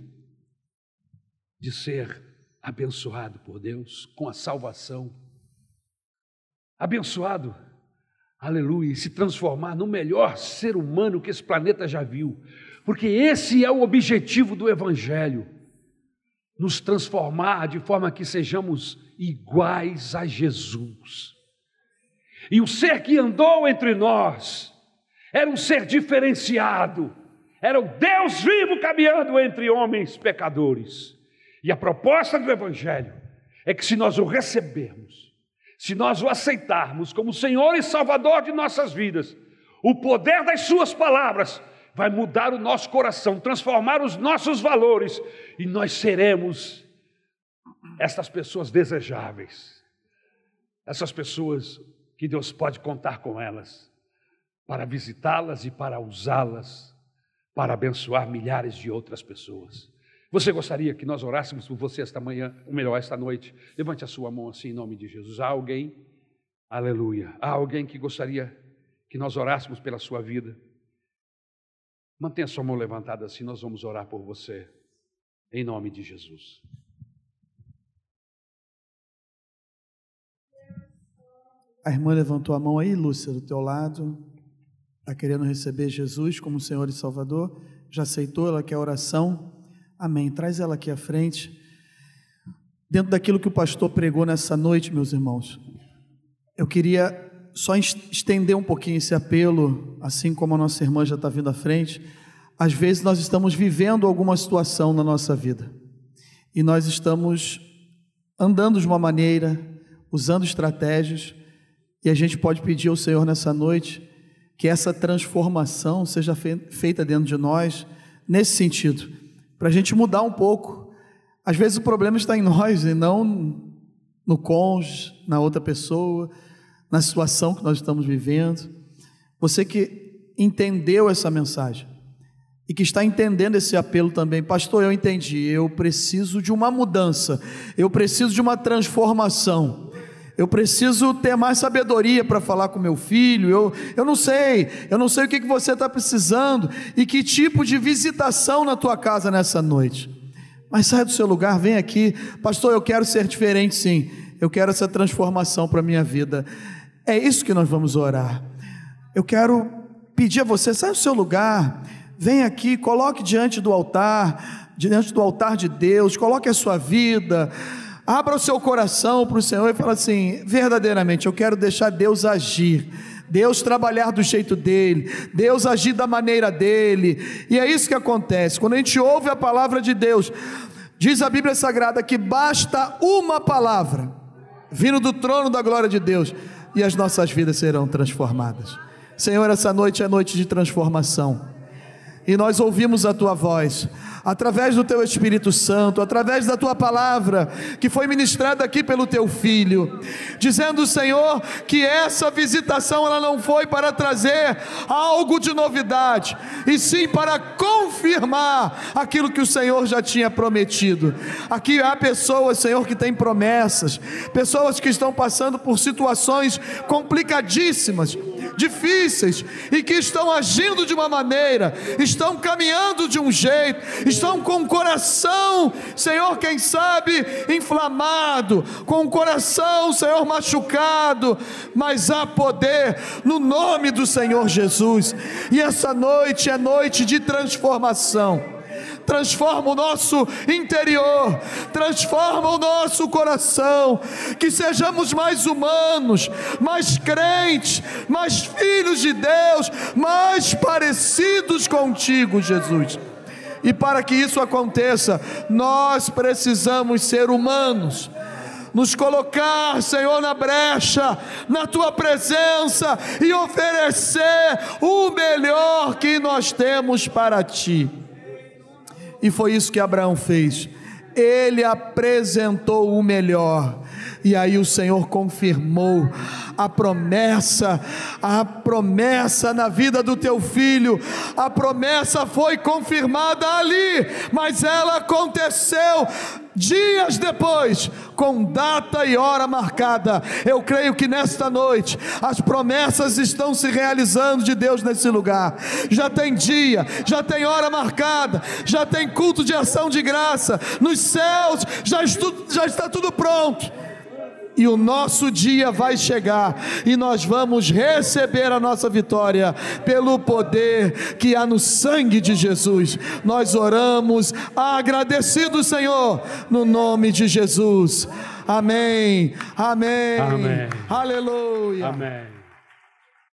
Speaker 1: de ser abençoado por Deus com a salvação. Abençoado, aleluia, e se transformar no melhor ser humano que esse planeta já viu, porque esse é o objetivo do Evangelho nos transformar de forma que sejamos iguais a Jesus. E o ser que andou entre nós era um ser diferenciado, era o Deus vivo caminhando entre homens pecadores. E a proposta do Evangelho é que se nós o recebermos, se nós o aceitarmos como Senhor e Salvador de nossas vidas, o poder das Suas palavras vai mudar o nosso coração, transformar os nossos valores, e nós seremos estas pessoas desejáveis, essas pessoas que Deus pode contar com elas, para visitá-las e para usá-las, para abençoar milhares de outras pessoas. Você gostaria que nós orássemos por você esta manhã, ou melhor, esta noite? Levante a sua mão assim em nome de Jesus. Há alguém, aleluia, há alguém que gostaria que nós orássemos pela sua vida? Mantenha sua mão levantada assim, nós vamos orar por você, em nome de Jesus.
Speaker 2: A irmã levantou a mão aí, Lúcia, do teu lado, está querendo receber Jesus como Senhor e Salvador, já aceitou, ela quer oração, amém. Traz ela aqui à frente. Dentro daquilo que o pastor pregou nessa noite, meus irmãos, eu queria só estender um pouquinho esse apelo, assim como a nossa irmã já está vindo à frente. Às vezes nós estamos vivendo alguma situação na nossa vida e nós estamos andando de uma maneira, usando estratégias, e a gente pode pedir ao Senhor nessa noite que essa transformação seja feita dentro de nós, nesse sentido, para a gente mudar um pouco. Às vezes o problema está em nós e não no cônjuge, na outra pessoa na situação que nós estamos vivendo. Você que entendeu essa mensagem e que está entendendo esse apelo também, pastor, eu entendi, eu preciso de uma mudança, eu preciso de uma transformação. Eu preciso ter mais sabedoria para falar com meu filho. Eu, eu não sei, eu não sei o que, que você está precisando e que tipo de visitação na tua casa nessa noite. Mas sai do seu lugar, vem aqui, pastor. Eu quero ser diferente, sim. Eu quero essa transformação para a minha vida. É isso que nós vamos orar. Eu quero pedir a você, sai do seu lugar, vem aqui, coloque diante do altar, diante do altar de Deus, coloque a sua vida, abra o seu coração para o Senhor e fala assim: verdadeiramente, eu quero deixar Deus agir. Deus trabalhar do jeito dele, Deus agir da maneira dele, e é isso que acontece. Quando a gente ouve a palavra de Deus, diz a Bíblia Sagrada que basta uma palavra, vindo do trono da glória de Deus, e as nossas vidas serão transformadas. Senhor, essa noite é noite de transformação. E nós ouvimos a tua voz através do teu Espírito Santo, através da tua palavra, que foi ministrada aqui pelo teu filho, dizendo, Senhor, que essa visitação ela não foi para trazer algo de novidade, e sim para confirmar aquilo que o Senhor já tinha prometido. Aqui há pessoas, Senhor, que têm promessas, pessoas que estão passando por situações complicadíssimas, difíceis e que estão agindo de uma maneira, estão caminhando de um jeito, estão com o coração, Senhor, quem sabe inflamado, com o coração, Senhor, machucado, mas há poder no nome do Senhor Jesus. E essa noite é noite de transformação transforma o nosso interior, transforma o nosso coração, que sejamos mais humanos, mais crentes, mais filhos de Deus, mais parecidos contigo, Jesus. E para que isso aconteça, nós precisamos ser humanos. nos colocar, Senhor, na brecha, na tua presença e oferecer o melhor que nós temos para ti. E foi isso que Abraão fez. Ele apresentou o melhor. E aí o Senhor confirmou a promessa, a promessa na vida do teu filho, a promessa foi confirmada ali, mas ela aconteceu dias depois, com data e hora marcada. Eu creio que nesta noite as promessas estão se realizando de Deus nesse lugar. Já tem dia, já tem hora marcada, já tem culto de ação de graça nos céus, já, já está tudo pronto e o nosso dia vai chegar e nós vamos receber a nossa vitória pelo poder que há no sangue de Jesus. Nós oramos agradecidos, Senhor, no nome de Jesus. Amém. Amém.
Speaker 3: Amém.
Speaker 2: Aleluia.
Speaker 3: Amém.